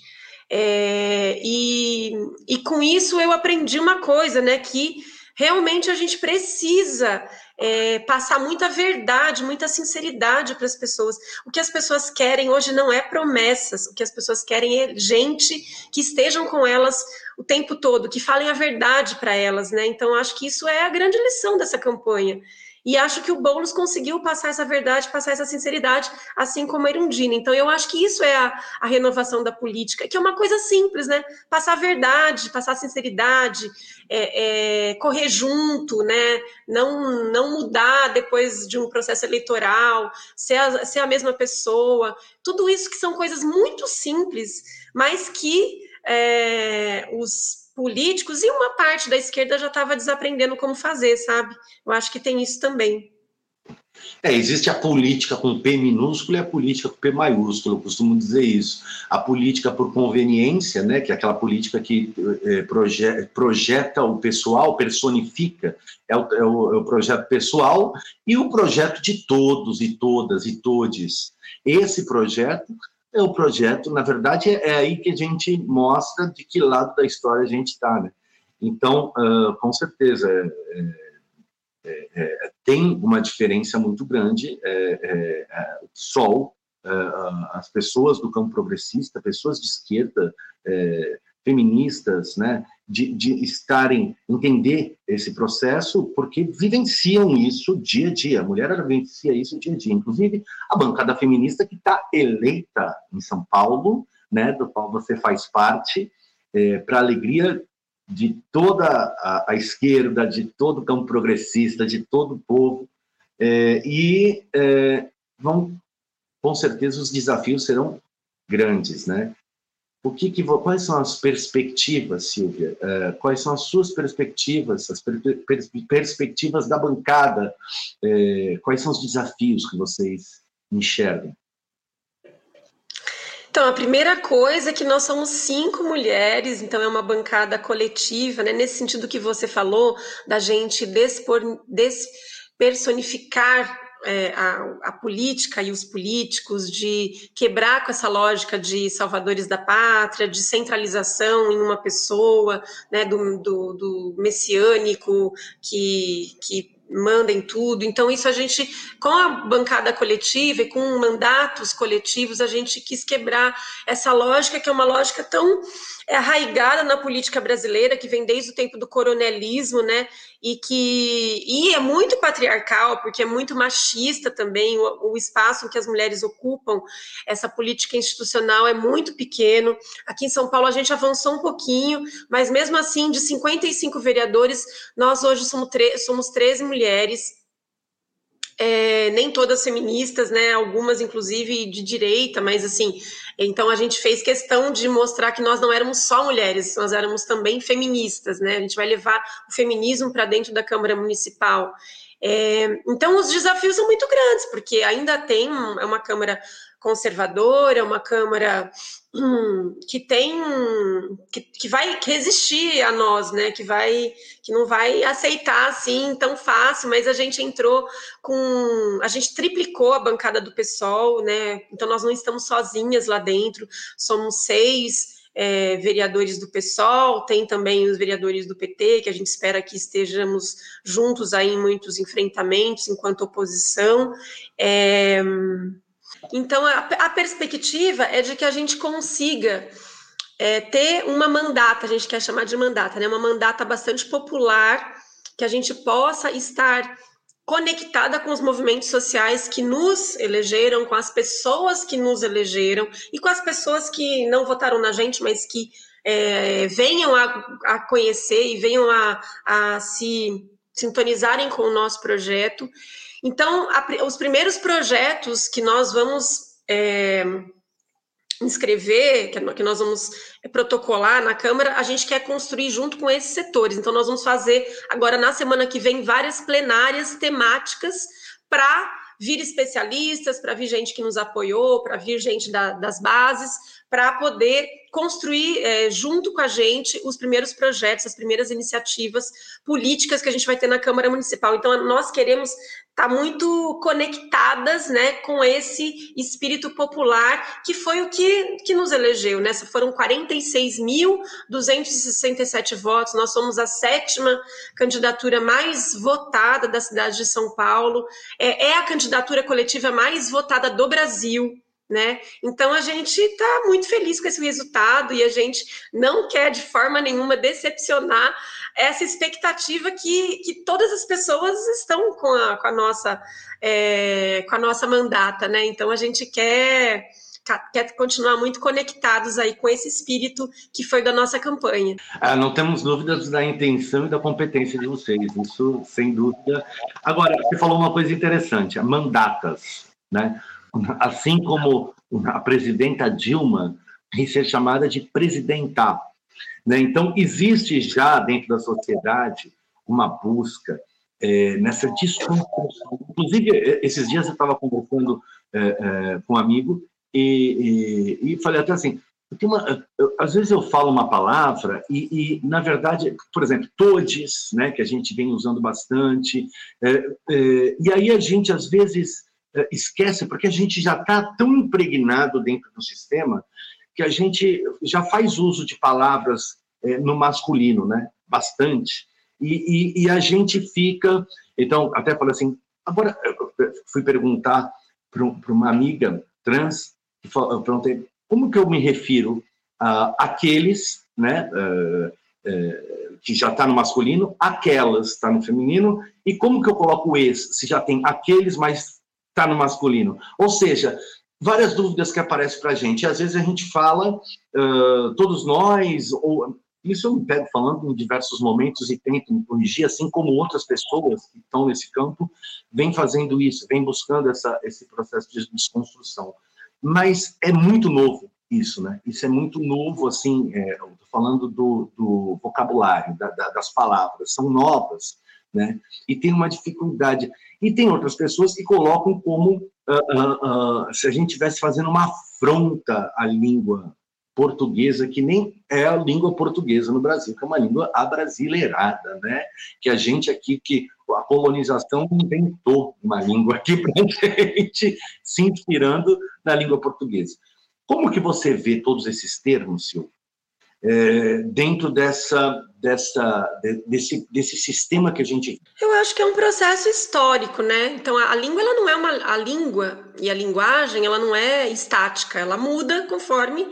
S5: É, e, e com isso eu aprendi uma coisa, né, que realmente a gente precisa é, passar muita verdade, muita sinceridade para as pessoas. O que as pessoas querem hoje não é promessas, o que as pessoas querem é gente que estejam com elas o tempo todo, que falem a verdade para elas, né? Então, acho que isso é a grande lição dessa campanha. E acho que o Boulos conseguiu passar essa verdade, passar essa sinceridade, assim como a Erundina. Então, eu acho que isso é a, a, renovação da política, que é uma coisa simples, né? Passar a verdade, passar a sinceridade, é, é, correr junto, né? Não, não mudar depois de um processo eleitoral, ser a, ser a mesma pessoa. Tudo isso que são coisas muito simples, mas que é, os políticos e uma parte da esquerda já estava desaprendendo como fazer, sabe? Eu acho que tem isso também.
S4: É, existe a política com P minúsculo e a política com P maiúsculo, eu costumo dizer isso. A política por conveniência, né, que é aquela política que é, proje projeta o pessoal, personifica, é o, é, o, é o, projeto pessoal, e o projeto de todos e todas e todes. Esse projeto é o projeto, na verdade, é, é aí que a gente mostra de que lado da história a gente está, né? Então, uh, com certeza, é, é, é, tem uma diferença muito grande. É, é, o PSOL, as pessoas do campo progressista, pessoas de esquerda, feministas, né, de, de, estarem, entender esse processo, porque vivenciam isso dia a dia. A mulher ela vivencia isso dia a dia. Inclusive, a bancada feminista que está eleita em São Paulo, né, do qual você faz parte, é, para alegria de toda a, a, esquerda, de todo o campo progressista, de todo o povo, é, e é, vão, com certeza, os desafios serão grandes, né? O que, que quais são as perspectivas, Silvia? Uh, quais são as suas perspectivas, as per, per, perspectivas da bancada? Uh, quais são os desafios que vocês enxergam?
S5: Então, a primeira coisa é que nós somos cinco mulheres, então é uma bancada coletiva, né? Nesse sentido que você falou, da gente despor, despersonificar é, a, a, política e os políticos, de quebrar com essa lógica de salvadores da pátria, de centralização em uma pessoa, né, do, do, do messiânico que, que manda em tudo. Então, isso a gente, com a bancada coletiva e com mandatos coletivos, a gente quis quebrar essa lógica, que é uma lógica tão arraigada na política brasileira, que vem desde o tempo do coronelismo, né? E que e é muito patriarcal, porque é muito machista também o, o espaço que as mulheres ocupam. Essa política institucional é muito pequeno. Aqui em São Paulo a gente avançou um pouquinho, mas mesmo assim, de 55 vereadores, nós hoje somos, somos 13 mulheres é, nem todas feministas, né? Algumas, inclusive, de direita, mas assim, então a gente fez questão de mostrar que nós não éramos só mulheres, nós éramos também feministas, né? A gente vai levar o feminismo para dentro da Câmara Municipal. É, então os desafios são muito grandes, porque ainda tem é uma Câmara conservadora, uma Câmara hum, que tem que, que vai resistir a nós, né? Que vai que não vai aceitar assim tão fácil, mas a gente entrou com a gente triplicou a bancada do PSOL, né? Então nós não estamos sozinhas lá dentro, somos seis é, vereadores do PSOL, tem também os vereadores do PT, que a gente espera que estejamos juntos aí em muitos enfrentamentos enquanto oposição. É, então, a, a perspectiva é de que a gente consiga é, ter uma mandata, a gente quer chamar de mandata, né? Uma mandata bastante popular, que a gente possa estar conectada com os movimentos sociais que nos elegeram, com as pessoas que nos elegeram e com as pessoas que não votaram na gente, mas que é, venham a, a, conhecer e venham a, a se sintonizarem com o nosso projeto. Então, a, os primeiros projetos que nós vamos é, inscrever, que nós vamos protocolar na Câmara, a gente quer construir junto com esses setores. Então, nós vamos fazer agora na semana que vem várias plenárias temáticas para vir especialistas, para vir gente que nos apoiou, para vir gente da, das bases, para poder construir é, junto com a gente os primeiros projetos, as primeiras iniciativas políticas que a gente vai ter na Câmara Municipal. Então, nós queremos estar tá muito conectadas né, com esse espírito popular que foi o que, que nos elegeu. Né? Foram 46.267 votos, nós somos a sétima candidatura mais votada da cidade de São Paulo, é, é a candidatura coletiva mais votada do Brasil né? Então a gente está muito feliz com esse resultado e a gente não quer de forma nenhuma decepcionar essa expectativa que, que todas as pessoas estão com a, com a nossa é, com a nossa mandata, né? Então a gente quer quer continuar muito conectados aí com esse espírito que foi da nossa campanha.
S4: Ah, não temos dúvidas da intenção e da competência de vocês, isso sem dúvida. Agora, você falou uma coisa interessante, mandatas, né? Assim como a presidenta Dilma tem ser chamada de presidenta. Né? Então, existe já dentro da sociedade uma busca é, nessa desconstrução. Inclusive, esses dias eu estava conversando é, é, com um amigo e, e, e falei até assim, uma, às vezes eu falo uma palavra e, e, na verdade, por exemplo, todes, né, que a gente vem usando bastante, é, é, e aí a gente às vezes esquece, porque a gente já está tão impregnado dentro do sistema que a gente já faz uso de palavras é, no masculino, né? Bastante. E, e, e, a gente fica. Então, até falei assim. Agora, fui perguntar para uma amiga trans, eu perguntei como que eu me refiro a aqueles, né? Uh, uh, que já está no masculino, aquelas está no feminino, e como que eu coloco esse? Se já tem aqueles, mas está no masculino. Ou seja, várias dúvidas que aparecem para a gente. Às vezes a gente fala, uh, todos nós, ou isso eu me pego falando em diversos momentos e tento me corrigir, assim como outras pessoas que estão nesse campo vêm fazendo isso, vêm buscando essa, esse processo de desconstrução. Mas é muito novo, isso, né? Isso é muito novo, assim, é, falando do, do vocabulário, da, da, das palavras, são novas, né? E tem uma dificuldade. E tem outras pessoas que colocam como uh, uh, se a gente estivesse fazendo uma afronta à língua portuguesa, que nem é a língua portuguesa no Brasil, que é uma língua abrasileirada, né? Que a gente aqui, que a colonização inventou uma língua aqui para [laughs] gente, se inspirando na língua portuguesa. Como que você vê todos esses termos, Silvio? É, dentro dessa, dessa, desse, desse sistema que a gente.
S5: Eu acho que é um processo histórico, né? Então a, a, língua ela não é uma a língua e a linguagem ela não é estática, ela muda conforme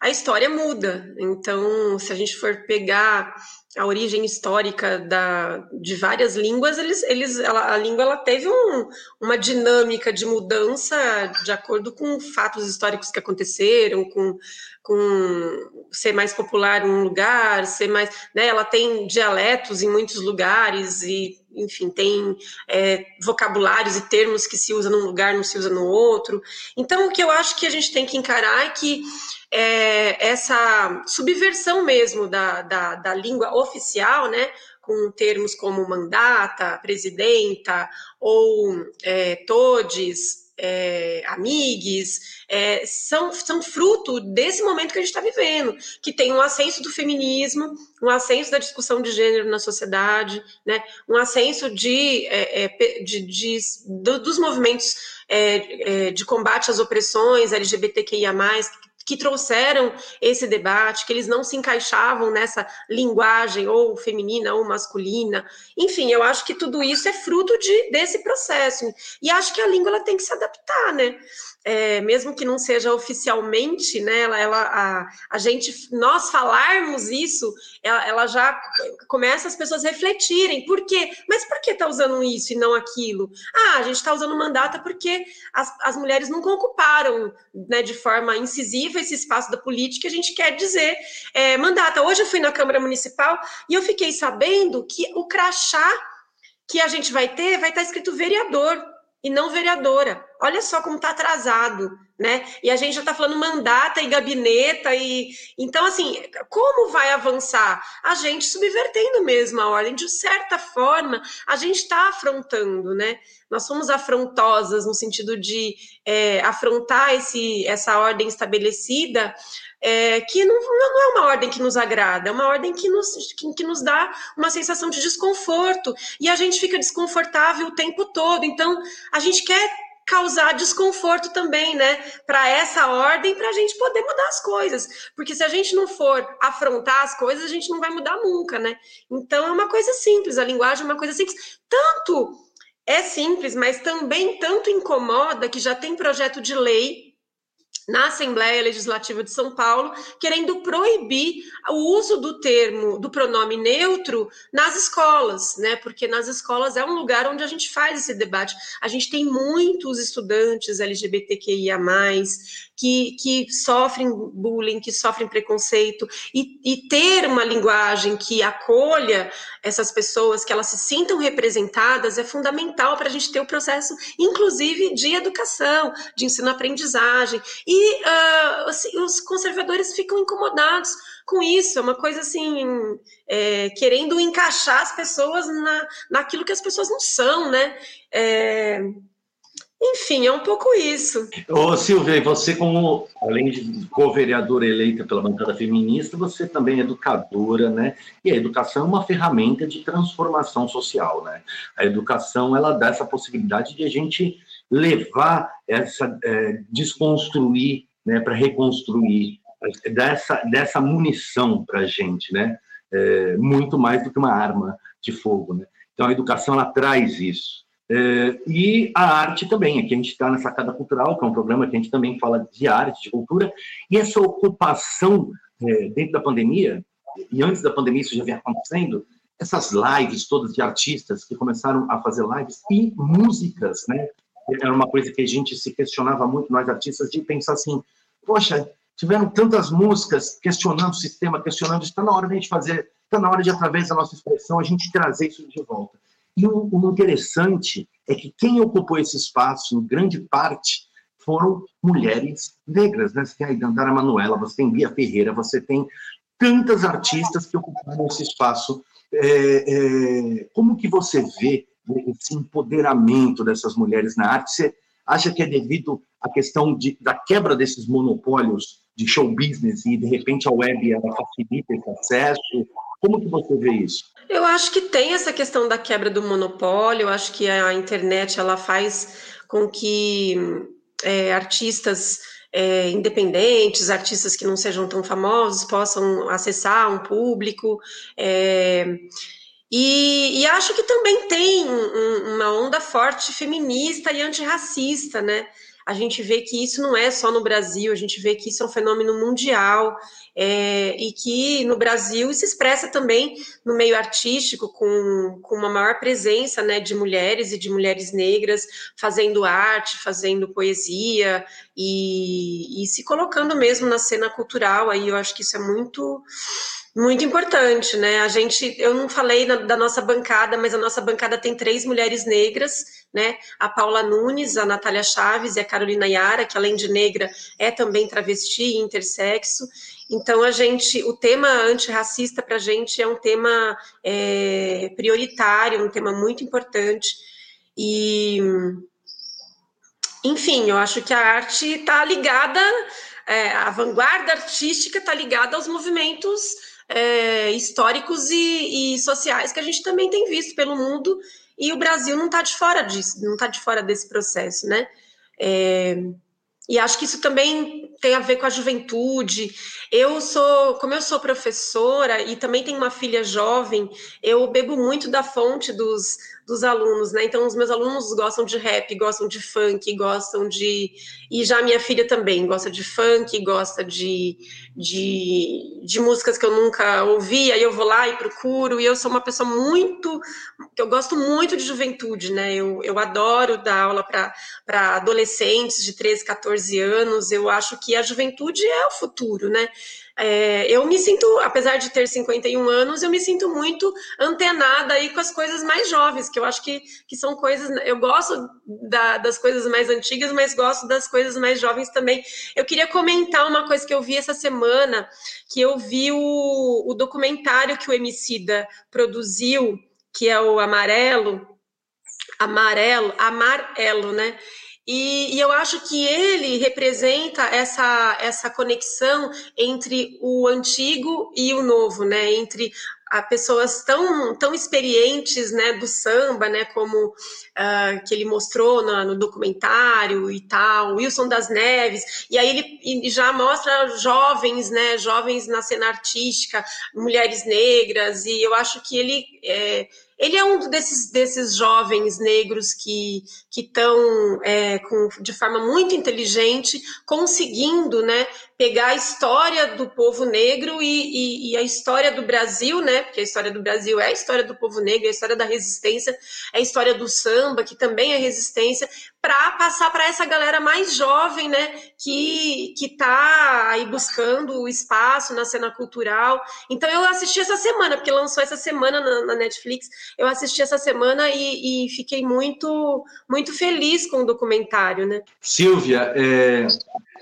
S5: a história muda. Então, se a gente for pegar a origem histórica da, de várias línguas, eles, eles, ela, a língua ela teve um, uma dinâmica de mudança de acordo com fatos históricos que aconteceram, com, com ser mais popular em um lugar, ser mais, né, ela tem dialetos em muitos lugares e, enfim, tem é, vocabulários e termos que se usa num lugar, não se usa no outro. Então, o que eu acho que a gente tem que encarar é que é, essa subversão mesmo da, da, da língua oficial, né, com termos como mandata, presidenta ou é, todes, é, amigues, é, são, são fruto desse momento que a gente está vivendo, que tem um ascenso do feminismo, um ascenso da discussão de gênero na sociedade, né, um ascenso de, é, é de, de do, dos movimentos é, de combate às opressões LGBTQIA+, que trouxeram esse debate, que eles não se encaixavam nessa linguagem ou feminina ou masculina. Enfim, eu acho que tudo isso é fruto de, desse processo. E acho que a língua tem que se adaptar, né? É, mesmo que não seja oficialmente, né, ela, ela a, a, gente, nós falarmos isso, ela, ela, já começa as pessoas refletirem, por quê? Mas por que está usando isso e não aquilo? Ah, a gente está usando mandata porque as, as mulheres nunca ocuparam né, de forma incisiva esse espaço da política, a gente quer dizer é, mandata. Hoje eu fui na Câmara Municipal e eu fiquei sabendo que o crachá que a gente vai ter vai estar tá escrito vereador e não vereadora. Olha só como está atrasado, né? E a gente já está falando mandata e gabineta e então assim, como vai avançar? A gente subvertendo mesmo a ordem de certa forma, a gente está afrontando, né? Nós somos afrontosas no sentido de é, afrontar esse essa ordem estabelecida. É, que não, não, é uma ordem que nos agrada, é uma ordem que nos, que, que nos dá uma sensação de desconforto, e a gente fica desconfortável o tempo todo. Então, a gente quer causar desconforto também, né, para essa ordem, para a gente poder mudar as coisas. Porque se a gente não for afrontar as coisas, a gente não vai mudar nunca, né? Então é uma coisa simples, a linguagem é uma coisa simples. Tanto é simples, mas também tanto incomoda que já tem projeto de lei na Assembleia Legislativa de São Paulo, querendo proibir o uso do termo, do pronome neutro nas escolas, né? Porque nas escolas é um lugar onde a gente faz esse debate. A gente tem muitos estudantes LGBTQIA, que, que sofrem bullying, que sofrem preconceito, e, e ter uma linguagem que acolha essas pessoas, que elas se sintam representadas, é fundamental para a gente ter o processo, inclusive, de educação, de ensino-aprendizagem. E uh, assim, os conservadores ficam incomodados com isso, é uma coisa assim, é, querendo encaixar as pessoas na, naquilo que as pessoas não são, né? É, enfim, é um pouco isso.
S4: Ô, Silvia, você como, além de co-vereadora eleita pela bancada feminista, você também é educadora, né? E a educação é uma ferramenta de transformação social, né? A educação, ela dá essa possibilidade de a gente levar essa, é, desconstruir, né, para reconstruir, dessa, dessa munição para a gente, né? É, muito mais do que uma arma de fogo, né? Então, a educação, ela traz isso. É, e a arte também, aqui a gente está na Sacada Cultural, que é um programa que a gente também fala de arte, de cultura, e essa ocupação é, dentro da pandemia, e antes da pandemia isso já vinha acontecendo, essas lives todas de artistas que começaram a fazer lives e músicas, né? Era uma coisa que a gente se questionava muito, nós artistas, de pensar assim, poxa, tiveram tantas músicas questionando o sistema, questionando, está na hora de a gente fazer, está na hora de, através da nossa expressão, a gente trazer isso de volta. E o, o interessante é que quem ocupou esse espaço, em grande parte, foram mulheres negras, né? Você tem a Dandara Manuela, você tem Bia Ferreira, você tem tantas artistas que ocuparam esse espaço. É, é, como que você vê esse empoderamento dessas mulheres na arte? Você acha que é devido à questão de, da quebra desses monopólios de show business e de repente a web ela facilita esse acesso? Como que você vê isso?
S5: Eu acho que tem essa questão da quebra do monopólio. Eu acho que a internet ela faz com que é, artistas é, independentes, artistas que não sejam tão famosos, possam acessar um público. É, e, e, acho que também tem um, uma onda forte feminista e antirracista, né? A gente vê que isso não é só no Brasil, a gente vê que isso é um fenômeno mundial é, e que no Brasil se expressa também no meio artístico, com, com uma maior presença né, de mulheres e de mulheres negras fazendo arte, fazendo poesia e, e se colocando mesmo na cena cultural. Aí eu acho que isso é muito muito importante, né? A gente, eu não falei na, da nossa bancada, mas a nossa bancada tem três mulheres negras, né? A Paula Nunes, a Natália Chaves e a Carolina Yara, que além de negra é também travesti e intersexo. Então, a gente, o tema antirracista para a gente é um tema é, prioritário, um tema muito importante. E, enfim, eu acho que a arte está ligada, é, a vanguarda artística está ligada aos movimentos é, históricos e, e sociais que a gente também tem visto pelo mundo. E o Brasil não está de fora disso, não está de fora desse processo, né? É, e acho que isso também tem a ver com a juventude. Eu sou, como eu sou professora e também tenho uma filha jovem, eu bebo muito da fonte dos, dos alunos, né? Então, os meus alunos gostam de rap, gostam de funk, gostam de. E já minha filha também gosta de funk, gosta de, de, de músicas que eu nunca ouvi, aí eu vou lá e procuro. E eu sou uma pessoa muito. Eu gosto muito de juventude, né? Eu, eu adoro dar aula para adolescentes de 13, 14 anos. Eu acho que a juventude é o futuro, né? É, eu me sinto, apesar de ter 51 anos, eu me sinto muito antenada aí com as coisas mais jovens, que eu acho que, que são coisas. Eu gosto da, das coisas mais antigas, mas gosto das coisas mais jovens também. Eu queria comentar uma coisa que eu vi essa semana, que eu vi o, o documentário que o Emicida produziu, que é o Amarelo. Amarelo, amarelo, né? E, e, eu acho que ele representa essa, essa conexão entre o antigo e o novo, né? Entre a pessoas tão, tão experientes né, do samba, né, como uh, que ele mostrou no, no, documentário e tal, Wilson das Neves, e aí ele já mostra jovens, né, jovens na cena artística, mulheres negras, e eu acho que ele é, ele é um desses, desses jovens negros que estão é, de forma muito inteligente conseguindo né, pegar a história do povo negro e, e, e, a história do Brasil, né? Porque a história do Brasil é a história do povo negro, é a história da resistência, é a história do samba, que também é resistência, para passar para essa galera mais jovem, né? Que, que tá aí buscando o espaço na cena cultural. Então eu assisti essa semana, porque lançou essa semana na, na Netflix, eu assisti essa semana e, e, fiquei muito, muito feliz com o documentário, né?
S4: Silvia, é,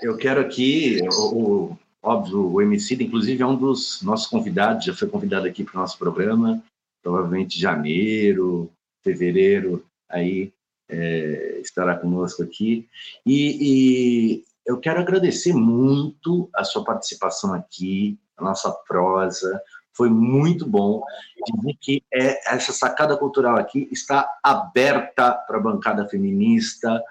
S4: eu quero aqui, o, o, óbvio, o MC, inclusive, é um dos nossos convidados, já foi convidado aqui para o nosso programa, provavelmente janeiro, fevereiro, aí é, estará conosco aqui. E, e, eu quero agradecer muito a sua participação aqui, a nossa prosa, foi muito bom dizer que é, essa sacada cultural aqui está aberta para a bancada feminista,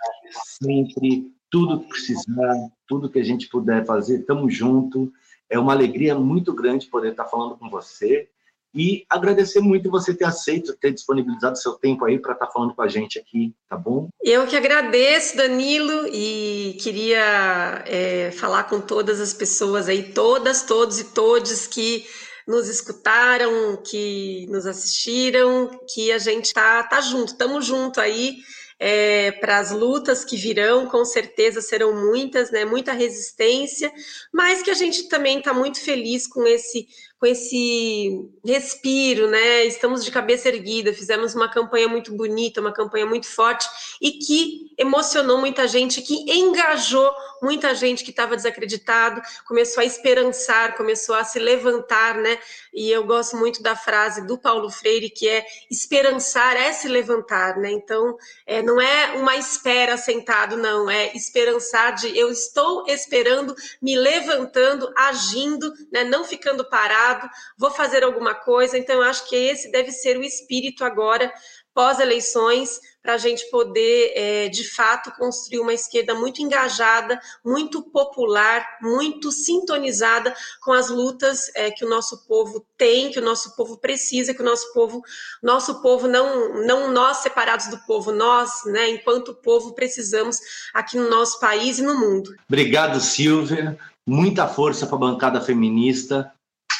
S4: sempre tudo que precisar, tudo que a gente puder fazer, estamos junto. É uma alegria muito grande poder estar falando com você e agradecer muito você ter aceito, ter disponibilizado seu tempo aí para estar falando com a gente aqui, tá bom?
S5: Eu que agradeço, Danilo, e queria é, falar com todas as pessoas aí, todas, todos e todes que nos escutaram, que nos assistiram, que a gente tá, tá junto, estamos junto aí é, para as lutas que virão, com certeza serão muitas, né? Muita resistência, mas que a gente também está muito feliz com esse com esse respiro, né? Estamos de cabeça erguida, fizemos uma campanha muito bonita, uma campanha muito forte e que emocionou muita gente, que engajou muita gente que estava desacreditado, começou a esperançar, começou a se levantar, né? E eu gosto muito da frase do Paulo Freire que é esperançar é se levantar, né? Então, é, não é uma espera sentado, não, é esperançar de eu estou esperando, me levantando, agindo, né? Não ficando parado, vou fazer alguma coisa. Então, eu acho que esse deve ser o espírito agora pós-eleições para a gente poder, é, de fato, construir uma esquerda muito engajada, muito popular, muito sintonizada com as lutas é, que o nosso povo tem, que o nosso povo precisa, que o nosso povo, nosso povo não, não nós separados do povo, nós, né, enquanto povo, precisamos aqui no nosso país e no mundo.
S4: Obrigado, Silvia. Muita força para a bancada feminista.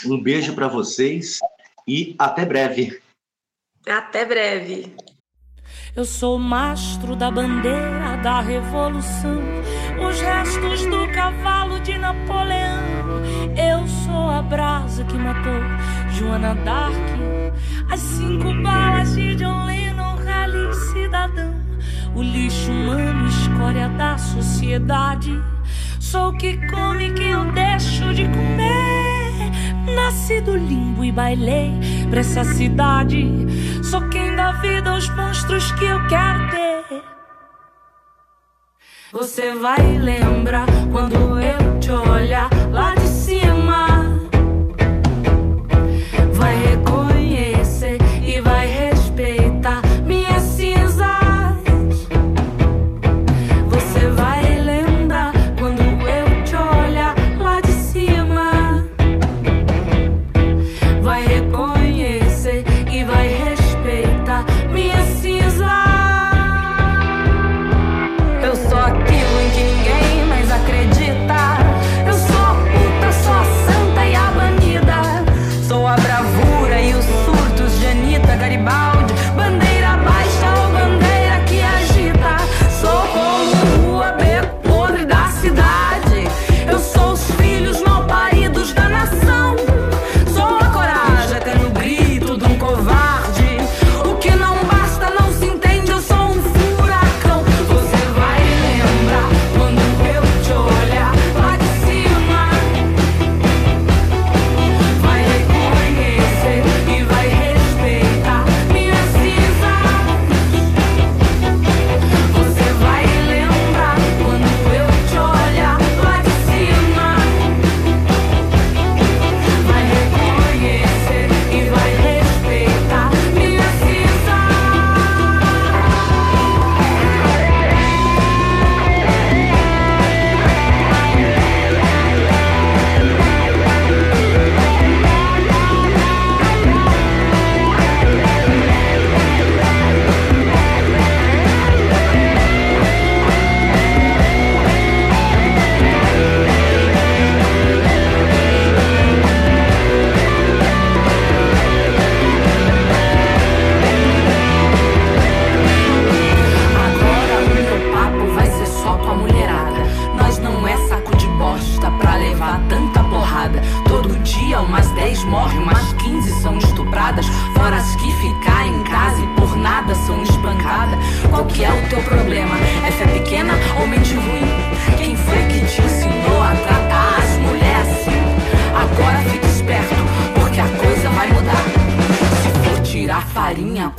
S4: Um beijo para vocês e até breve.
S5: Até breve.
S3: Eu sou o mastro da bandeira da revolução, os restos do cavalo de Napoleão. Eu sou a brasa que matou Joana Dark, as cinco balas de John Lennon, rally cidadão, o lixo humano, escória da sociedade. Sou o que come que eu deixo de comer. Nasci do limbo e bailei pra essa cidade. Sou quem dá vida aos monstros que eu quero ter. Você vai lembrar quando eu te olhar lá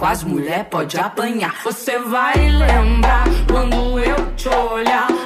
S3: as mulher, pode apanhar. Você vai lembrar quando eu te olhar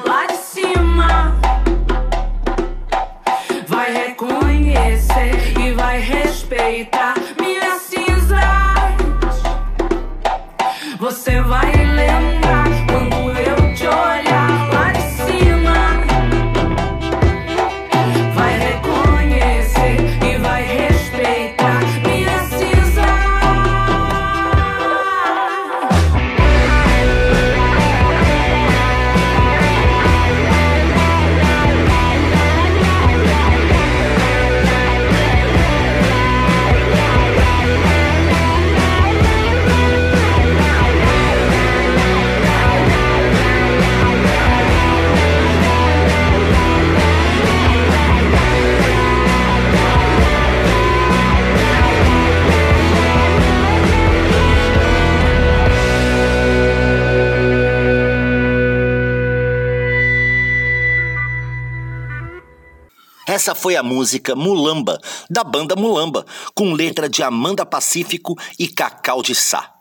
S2: Essa foi a música Mulamba, da banda Mulamba, com letra de Amanda Pacífico e Cacau de Sá.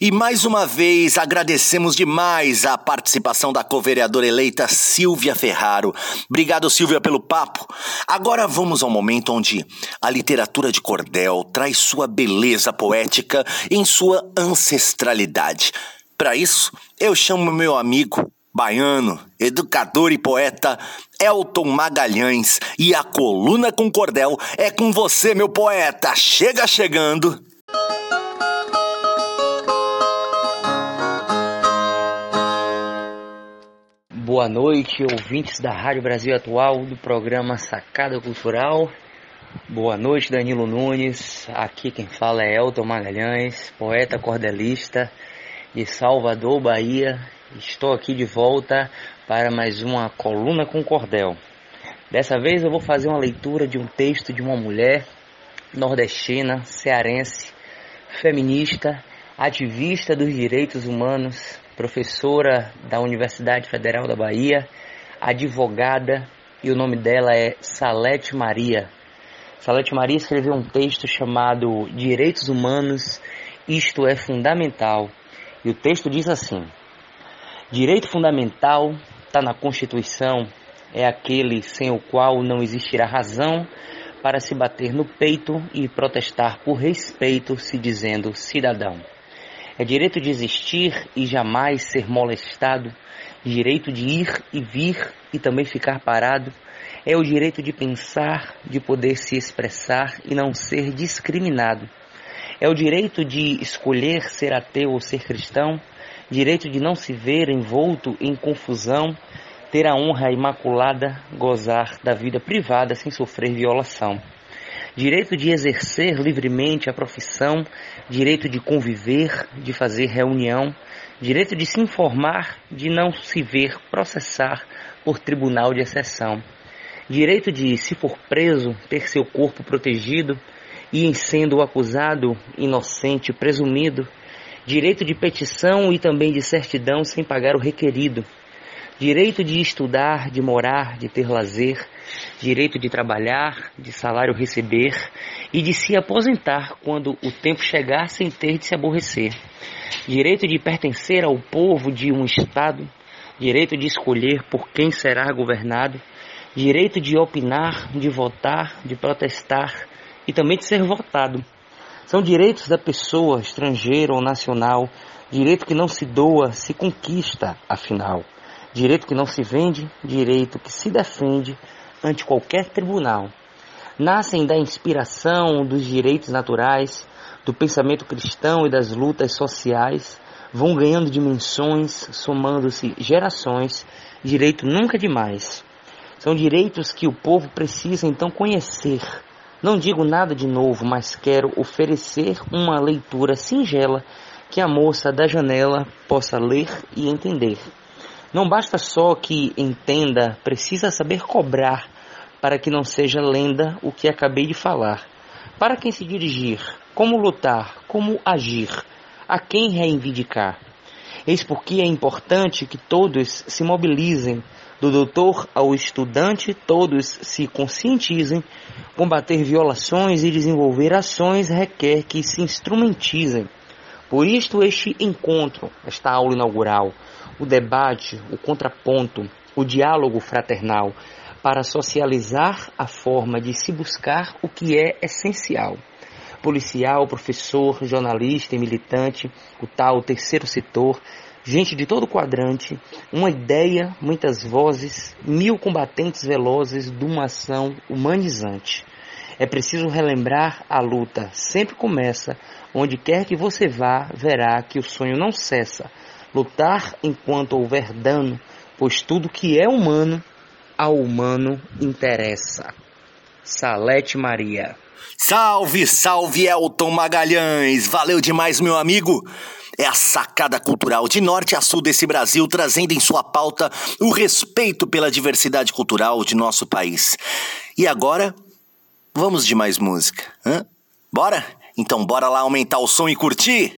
S2: E mais uma vez agradecemos demais a participação da co-vereadora eleita Silvia Ferraro. Obrigado, Silvia, pelo papo. Agora vamos ao momento onde a literatura de cordel traz sua beleza poética em sua ancestralidade. Para isso, eu chamo meu amigo baiano, educador e poeta Elton Magalhães e a coluna com cordel é com você, meu poeta. Chega chegando.
S6: Boa noite, ouvintes da Rádio Brasil Atual, do programa Sacada Cultural. Boa noite, Danilo Nunes. Aqui quem fala é Elton Magalhães, poeta cordelista de Salvador, Bahia. Estou aqui de volta para mais uma coluna com cordel. Dessa vez eu vou fazer uma leitura de um texto de uma mulher nordestina, cearense, feminista, ativista dos direitos humanos, professora da Universidade Federal da Bahia, advogada, e o nome dela é Salete Maria. Salete Maria escreveu um texto chamado Direitos Humanos, isto é fundamental. E o texto diz assim: Direito fundamental está na Constituição, é aquele sem o qual não existirá razão para se bater no peito e protestar por respeito, se dizendo cidadão. É direito de existir e jamais ser molestado, direito de ir e vir e também ficar parado. É o direito de pensar, de poder se expressar e não ser discriminado. É o direito de escolher ser ateu ou ser cristão, direito de não se ver envolto em confusão, ter a honra imaculada, gozar da vida privada sem sofrer violação. Direito de exercer livremente a profissão, direito de conviver, de fazer reunião, direito de se informar, de não se ver processar por tribunal de exceção, direito de, se for preso, ter seu corpo protegido e, em sendo acusado, inocente presumido, direito de petição e também de certidão sem pagar o requerido, direito de estudar, de morar, de ter lazer, direito de trabalhar, de salário receber. E de se aposentar quando o tempo chegar sem ter de se aborrecer, direito de pertencer ao povo de um Estado, direito de escolher por quem será governado, direito de opinar, de votar, de protestar e também de ser votado. São direitos da pessoa, estrangeira ou nacional, direito que não se doa, se conquista, afinal. Direito que não se vende, direito que se defende ante qualquer tribunal. Nascem da inspiração dos direitos naturais, do pensamento cristão e das lutas sociais, vão ganhando dimensões, somando-se gerações, direito nunca demais. São direitos que o povo precisa então conhecer. Não digo nada de novo, mas quero oferecer uma leitura singela que a moça da janela possa ler e entender. Não basta só que entenda, precisa saber cobrar para que não seja lenda o que acabei de falar. Para quem se dirigir, como lutar, como agir, a quem reivindicar. Eis porque é importante que todos se mobilizem, do doutor ao estudante, todos se conscientizem. Combater violações e desenvolver ações requer que se instrumentizem. Por isto, este encontro, esta aula inaugural, o debate, o contraponto, o diálogo fraternal, para socializar a forma de se buscar o que é essencial. Policial, professor, jornalista e militante, o tal terceiro setor, gente de todo quadrante, uma ideia, muitas vozes, mil combatentes velozes de uma ação humanizante. É preciso relembrar a luta, sempre começa, onde quer que você vá, verá que o sonho não cessa lutar enquanto houver dano, pois tudo que é humano, ao humano interessa. Salete Maria.
S2: Salve, salve Elton Magalhães! Valeu demais, meu amigo! É a sacada cultural de norte a sul desse Brasil, trazendo em sua pauta o respeito pela diversidade cultural de nosso país. E agora, vamos de mais música, hã? Bora? Então bora lá aumentar o som e curtir?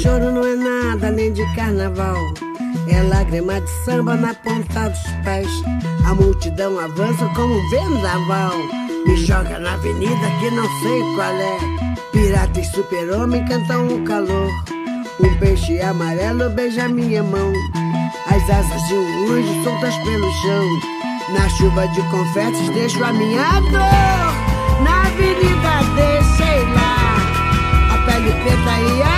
S7: choro não é nada além de carnaval. É lágrima de samba na ponta dos pés. A multidão avança como um vendaval. Me joga na avenida que não sei qual é. Pirata e super-homem cantam o calor. Um peixe amarelo beija minha mão. As asas de um anjo soltas pelo chão. Na chuva de confetes deixo a minha dor. Na avenida deixei lá a pele preta e a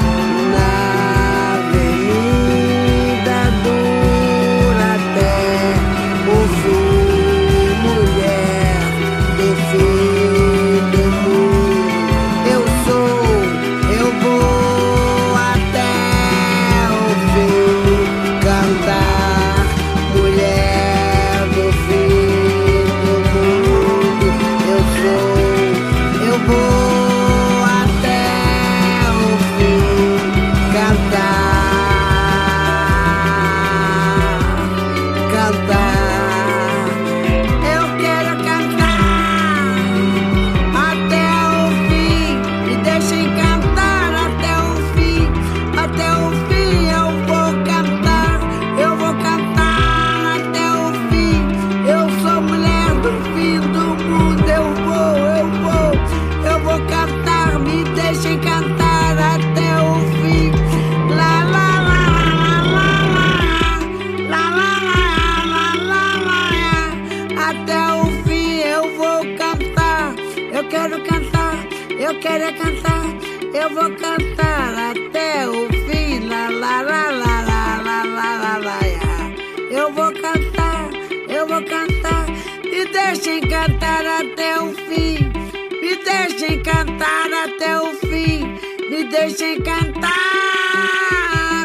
S7: Deixem cantar.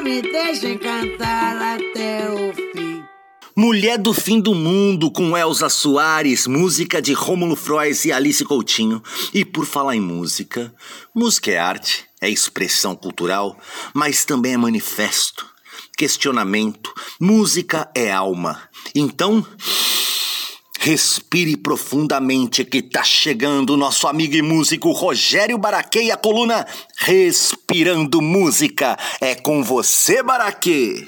S7: Me deixem cantar até o fim.
S2: Mulher do Fim do Mundo, com Elza Soares, música de Rômulo Frois e Alice Coutinho. E por falar em música, música é arte, é expressão cultural, mas também é manifesto, questionamento. Música é alma. Então, respire profundamente que tá chegando o nosso amigo e músico Rogério Baraquê a coluna Respirando Música. É com você, Baraquê.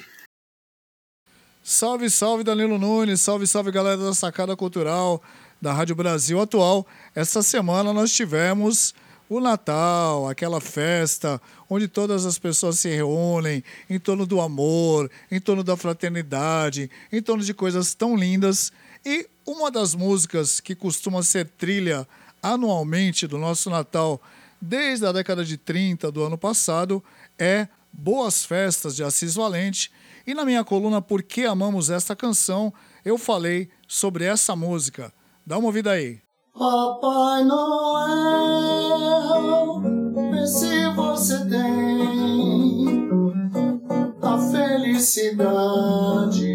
S8: Salve, salve Danilo Nunes, salve, salve galera da Sacada Cultural da Rádio Brasil Atual. Essa semana nós tivemos o Natal, aquela festa onde todas as pessoas se reúnem em torno do amor, em torno da fraternidade, em torno de coisas tão lindas. E uma das músicas que costuma ser trilha anualmente do nosso Natal desde a década de 30 do ano passado é Boas Festas de Assis Valente. E na minha coluna Por que Amamos Esta Canção, eu falei sobre essa música. Dá uma ouvida aí.
S9: Papai Noel, vê se você tem a felicidade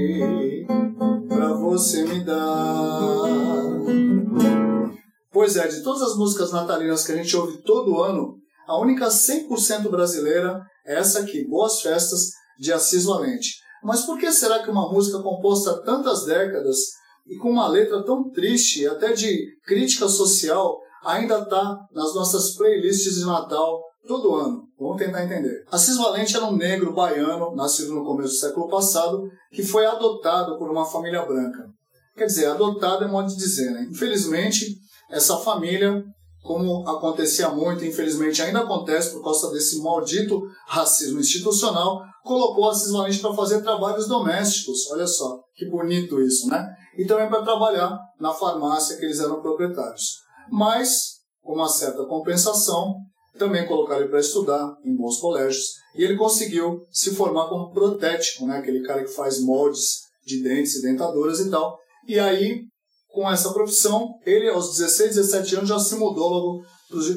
S9: você me dar. Pois é, de todas as músicas natalinas que a gente ouve todo ano, a única 100% brasileira é essa aqui, Boas Festas, de Assis Valente. Mas por que será que uma música composta há tantas décadas e com uma letra tão triste, até de crítica social, ainda está nas nossas playlists de Natal todo ano? Vamos tentar entender. Assis Valente era um negro baiano, nascido no começo do século passado, que foi adotado por uma família branca. Quer dizer, adotado é modo de dizer, né? Infelizmente, essa família como acontecia muito, infelizmente ainda acontece por causa desse maldito racismo institucional, colocou Assis Valente para fazer trabalhos domésticos. Olha só, que bonito isso, né? E também para trabalhar na farmácia que eles eram proprietários. Mas, com uma certa compensação, também colocaram ele para estudar em bons colégios e ele conseguiu se formar como protético, né? aquele cara que faz moldes de dentes e dentaduras e tal. E aí com essa profissão, ele aos 16, 17 anos já se mudou logo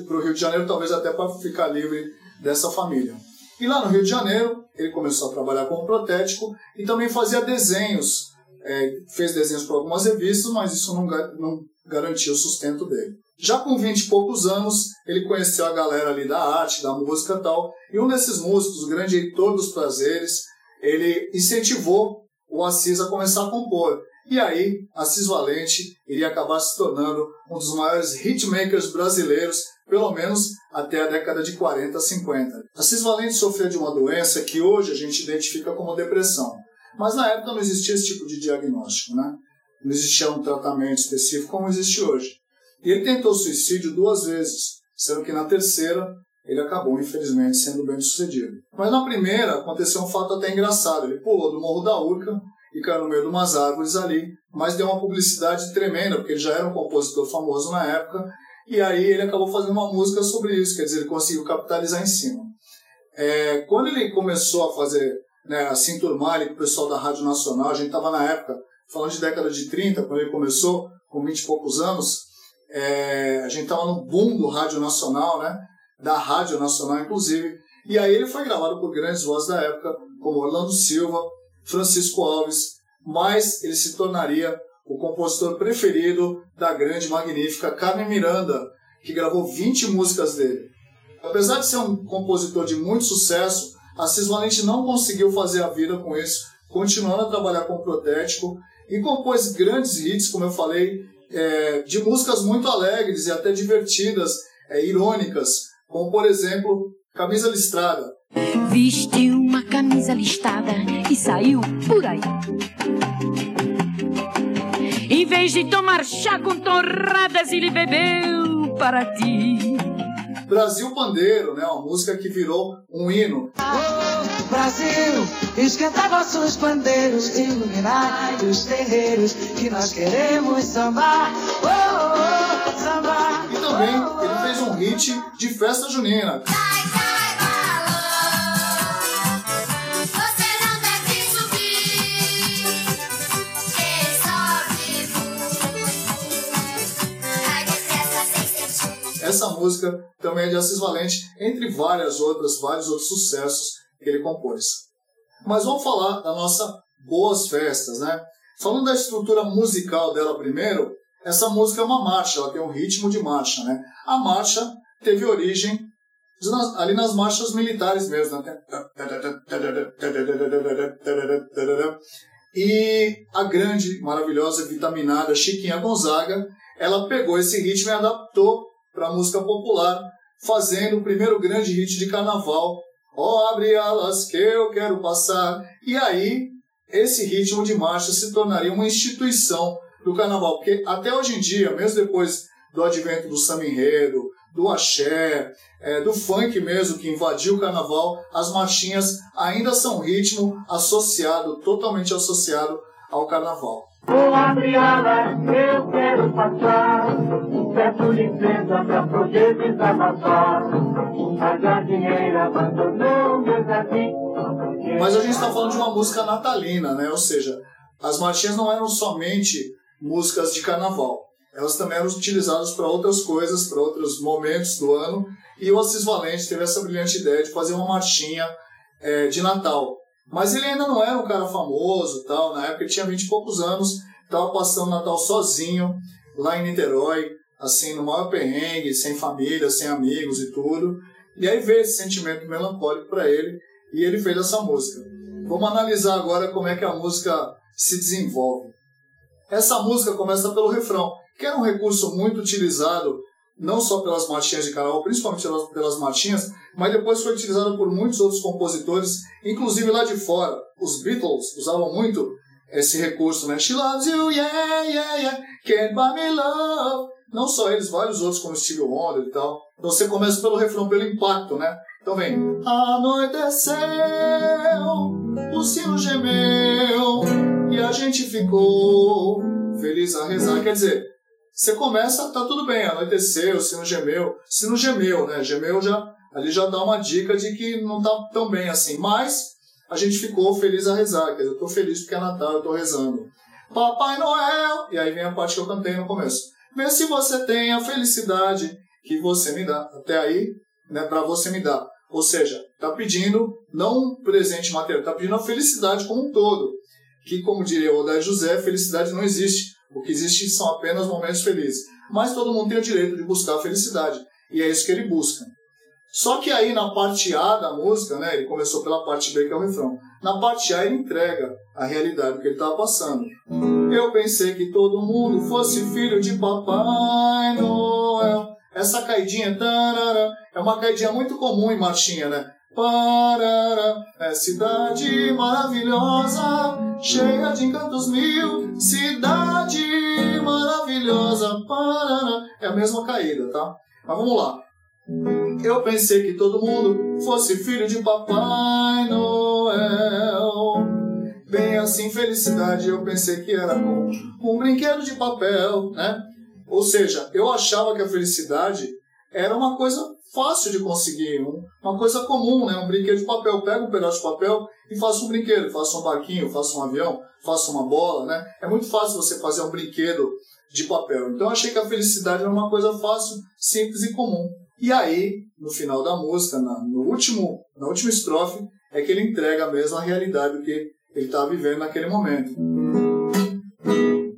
S9: para o Rio de Janeiro, talvez até para ficar livre dessa família. E lá no Rio de Janeiro, ele começou a trabalhar como protético e também fazia desenhos. É, fez desenhos para algumas revistas, mas isso não, não garantia o sustento dele. Já com 20 e poucos anos, ele conheceu a galera ali da arte, da música e tal, e um desses músicos, o grande Heitor dos Prazeres, ele incentivou o Assis a começar a compor. E aí, Assis Valente iria acabar se tornando um dos maiores hitmakers brasileiros, pelo menos até a década de 40, 50. Assis Valente sofreu de uma doença que hoje a gente identifica como depressão. Mas na época não existia esse tipo de diagnóstico, né? Não existia um tratamento específico como existe hoje. E ele tentou suicídio duas vezes, sendo que na terceira ele acabou, infelizmente, sendo bem sucedido. Mas na primeira aconteceu um fato até engraçado. Ele pulou do Morro da Urca e caiu no meio de umas árvores ali, mas deu uma publicidade tremenda, porque ele já era um compositor famoso na época, e aí ele acabou fazendo uma música sobre isso, quer dizer, ele conseguiu capitalizar em cima. É, quando ele começou a fazer, né, a se enturmar ali com o pessoal da Rádio Nacional, a gente estava na época, falando de década de 30, quando ele começou, com 20 e poucos anos, é, a gente estava no boom do Rádio Nacional, né, da Rádio Nacional, inclusive, e aí ele foi gravado por grandes vozes da época, como Orlando Silva, Francisco Alves, mas ele se tornaria o compositor preferido da grande, magnífica Carmen Miranda, que gravou 20 músicas dele. Apesar de ser um compositor de muito sucesso, Assis Valente não conseguiu fazer a vida com isso, continuando a trabalhar com protético e compôs grandes hits, como eu falei, é, de músicas muito alegres e até divertidas, é, irônicas, como por exemplo Camisa Listrada,
S10: Vestiu uma camisa listada e saiu por aí. Em vez de tomar chá com torradas, ele bebeu para ti.
S9: Brasil Pandeiro, né? Uma música que virou um hino.
S11: Oh, Brasil, esquenta vossos pandeiros, iluminai os terreiros que nós queremos sambar. Oh, oh, oh sambar.
S9: E também ele fez um hit de festa junina. Essa música também é de Assis Valente, entre várias outras, vários outros sucessos que ele compôs. Mas vamos falar da nossa Boas Festas, né? Falando da estrutura musical dela primeiro, essa música é uma marcha, ela tem um ritmo de marcha, né? A marcha teve origem ali nas marchas militares mesmo, né? E a grande, maravilhosa, vitaminada Chiquinha Gonzaga, ela pegou esse ritmo e adaptou para a música popular, fazendo o primeiro grande hit de carnaval, Ó, oh, abre alas que eu quero passar. E aí, esse ritmo de marcha se tornaria uma instituição do carnaval, porque até hoje em dia, mesmo depois do advento do samba enredo, do axé, é, do funk mesmo que invadiu o carnaval, as marchinhas ainda são ritmo associado, totalmente associado ao carnaval.
S11: Vou abrir alas, eu quero passar. Peço licença pra poder desabafar. A jardineira abandonou meus
S9: Mas a gente está falando de uma música natalina, né? Ou seja, as marchinhas não eram somente músicas de carnaval. Elas também eram utilizadas para outras coisas, para outros momentos do ano. E o Assis Valente teve essa brilhante ideia de fazer uma marchinha é, de Natal. Mas ele ainda não era um cara famoso, tal. Na época ele tinha 20 e poucos anos, estava passando Natal sozinho lá em Niterói, assim, no maior perrengue, sem família, sem amigos e tudo. E aí veio esse sentimento melancólico para ele e ele fez essa música. Vamos analisar agora como é que a música se desenvolve. Essa música começa pelo refrão, que era um recurso muito utilizado não só pelas marchinhas de carnaval, principalmente pelas, marchinhas, mas depois foi utilizado por muitos outros compositores, inclusive lá de fora. Os Beatles usavam muito esse recurso, né? She loves you, yeah, yeah, yeah, can't buy me love. Não só eles, vários outros, como Stevie Wonder e tal. Então você começa pelo refrão, pelo impacto, né? Então vem. Anoiteceu, o sino gemeu, e a gente ficou feliz a rezar. Quer dizer, você começa, tá tudo bem, anoiteceu, sino gemeu. Sino gemeu, né? Gemeu já, ali já dá uma dica de que não tá tão bem assim. Mas a gente ficou feliz a rezar. Quer dizer, eu tô feliz porque é Natal, eu tô rezando. Papai Noel! E aí vem a parte que eu cantei no começo. Vê se você tem a felicidade que você me dá. Até aí, né, para você me dar. Ou seja, tá pedindo não um presente material, tá pedindo a felicidade como um todo. Que, como diria o Odair José, felicidade não existe. O que existe são apenas momentos felizes. Mas todo mundo tem o direito de buscar a felicidade. E é isso que ele busca. Só que aí na parte A da música, né, ele começou pela parte B, que é o refrão. Na parte A ele entrega a realidade que ele estava passando. Eu pensei que todo mundo fosse filho de Papai Noel. Essa caidinha, tarara, é uma caidinha muito comum em marchinha, né? Parara, é cidade maravilhosa, cheia de encantos mil, cidade maravilhosa, parara. É a mesma caída, tá? Mas vamos lá. Eu pensei que todo mundo fosse filho de Papai Noel. Bem assim, felicidade, eu pensei que era com um brinquedo de papel, né? Ou seja, eu achava que a felicidade era uma coisa fácil de conseguir, uma coisa comum, né? Um brinquedo de papel. Pega um pedaço de papel e faça um brinquedo, faça um barquinho, faça um avião, faça uma bola, né? É muito fácil você fazer um brinquedo de papel. Então achei que a felicidade era uma coisa fácil, simples e comum. E aí, no final da música, na, no último, na última estrofe, é que ele entrega a mesma realidade do que ele está vivendo naquele momento.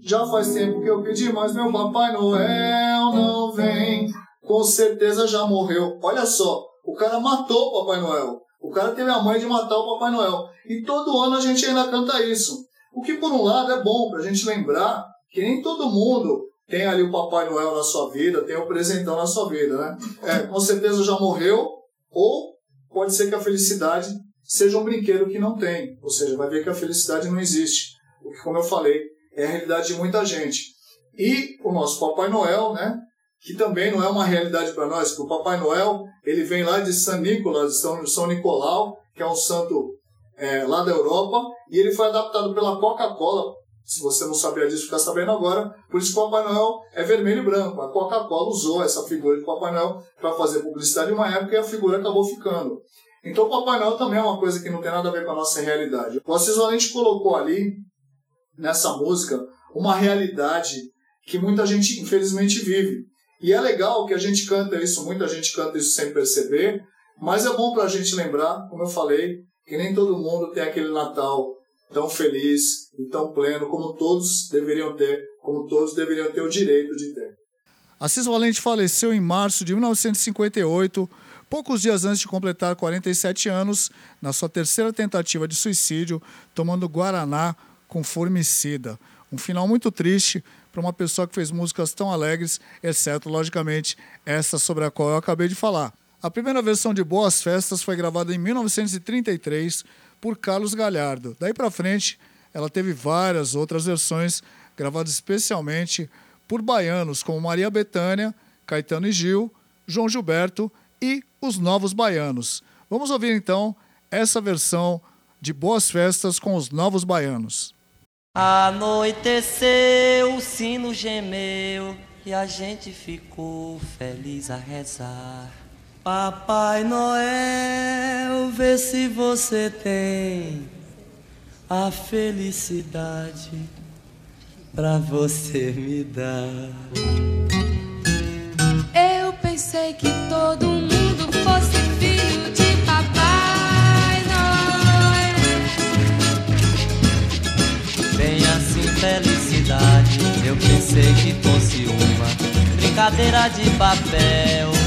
S9: Já faz tempo que eu pedi, mas meu Papai Noel não vem. Com certeza já morreu. Olha só, o cara matou o Papai Noel. O cara teve a mãe de matar o Papai Noel. E todo ano a gente ainda canta isso. O que, por um lado, é bom para a gente lembrar que nem todo mundo tem ali o Papai Noel na sua vida, tem o presentão na sua vida, né? É, com certeza já morreu, ou pode ser que a felicidade seja um brinquedo que não tem. Ou seja, vai ver que a felicidade não existe. O que, como eu falei, é a realidade de muita gente. E o nosso Papai Noel, né? Que também não é uma realidade para nós, porque o Papai Noel ele vem lá de São Nicolas, de São, São Nicolau, que é um santo é, lá da Europa, e ele foi adaptado pela Coca-Cola se você não sabia disso, fica sabendo agora. Por isso que o Papai Noel é vermelho e branco. A Coca-Cola usou essa figura de Papai Noel para fazer publicidade em uma época e a figura acabou ficando. Então o Papai Noel também é uma coisa que não tem nada a ver com a nossa realidade. O Assis Valente colocou ali, nessa música, uma realidade que muita gente infelizmente vive. E é legal que a gente canta isso, muita gente canta isso sem perceber, mas é bom para a gente lembrar, como eu falei, que nem todo mundo tem aquele Natal tão feliz e tão pleno como todos deveriam ter, como todos deveriam ter o direito de ter.
S8: Assis Valente faleceu em março de 1958, poucos dias antes de completar 47 anos, na sua terceira tentativa de suicídio, tomando Guaraná com formicida. Um final muito triste para uma pessoa que fez músicas tão alegres, exceto, logicamente, essa sobre a qual eu acabei de falar. A primeira versão de Boas Festas foi gravada em 1933 por Carlos Galhardo. Daí para frente, ela teve várias outras versões gravadas especialmente por baianos como Maria Bethânia, Caetano e Gil, João Gilberto e os Novos Baianos. Vamos ouvir então essa versão de Boas Festas com os Novos Baianos.
S12: Anoiteceu, o sino gemeu e a gente ficou feliz a rezar.
S11: Papai Noel, vê se você tem a felicidade pra você me dar.
S3: Eu pensei que todo mundo fosse filho de Papai Noel.
S11: Bem assim, felicidade. Eu pensei que fosse uma brincadeira de papel.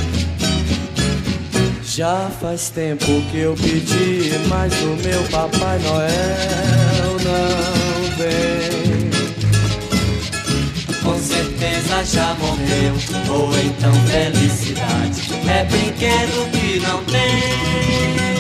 S11: Já faz tempo que eu pedi, mas o meu Papai Noel não vem.
S3: Com certeza já morreu, ou então felicidade é brinquedo que não tem.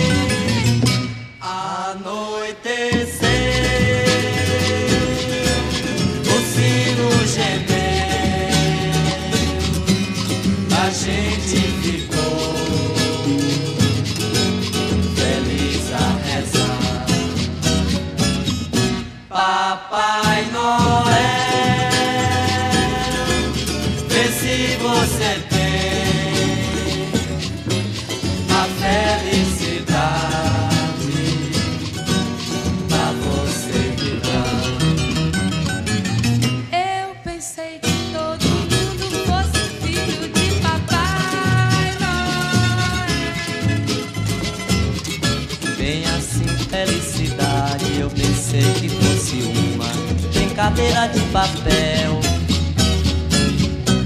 S11: Papai Noel, vê se você tem a felicidade brincadeira de papel.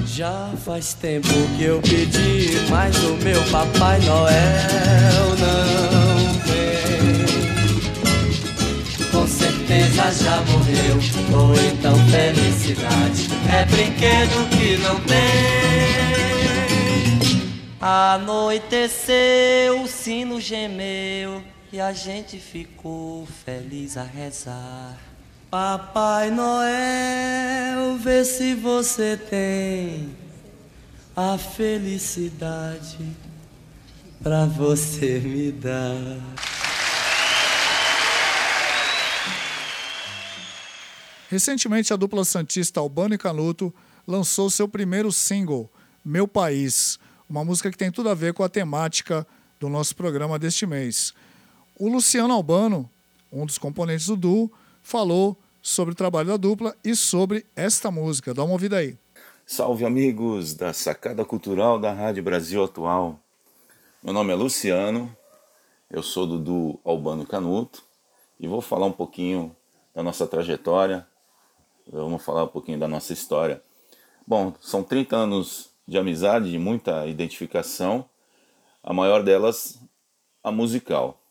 S11: Já faz tempo que eu pedi, mas o meu Papai Noel não vem.
S3: Com certeza já morreu, ou então felicidade é brinquedo que não tem.
S11: Anoiteceu, o sino gemeu e a gente ficou feliz a rezar. Papai Noel, vê se você tem a felicidade pra você me dar.
S8: Recentemente, a dupla santista Albano e Canuto lançou seu primeiro single, Meu País, uma música que tem tudo a ver com a temática do nosso programa deste mês. O Luciano Albano, um dos componentes do duo, falou sobre o trabalho da dupla e sobre esta música. Dá uma ouvida aí.
S12: Salve amigos da Sacada Cultural da Rádio Brasil Atual. Meu nome é Luciano, eu sou do duo Albano Canuto e vou falar um pouquinho da nossa trajetória, vamos falar um pouquinho da nossa história. Bom, são 30 anos de amizade, de muita identificação, a maior delas a musical.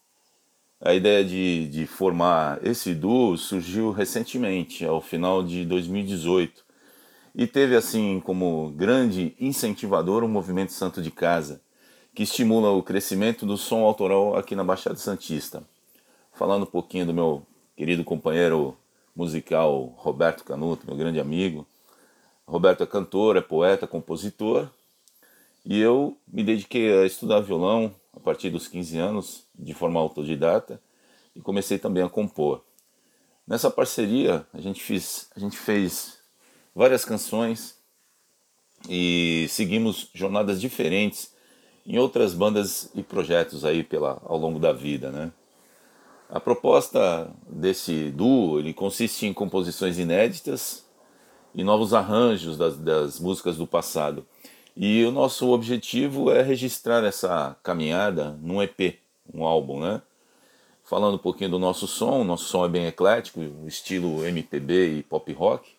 S12: A ideia de, de formar esse duo surgiu recentemente, ao final de 2018, e teve assim como grande incentivador o movimento Santo de Casa, que estimula o crescimento do som autoral aqui na Baixada Santista. Falando um pouquinho do meu querido companheiro musical Roberto Canuto, meu grande amigo. Roberto é cantor, é poeta, compositor, e eu me dediquei a estudar violão a partir dos 15 anos, de forma autodidata, e comecei também a compor. Nessa parceria, a gente, fiz, a gente fez várias canções e seguimos jornadas diferentes em outras bandas e projetos aí pela, ao longo da vida, né? A proposta desse duo ele consiste em composições inéditas e novos arranjos das, das músicas do passado. E o nosso objetivo é registrar essa caminhada num EP, um álbum, né? Falando um pouquinho do nosso som, nosso som é bem eclético, estilo MPB e pop rock.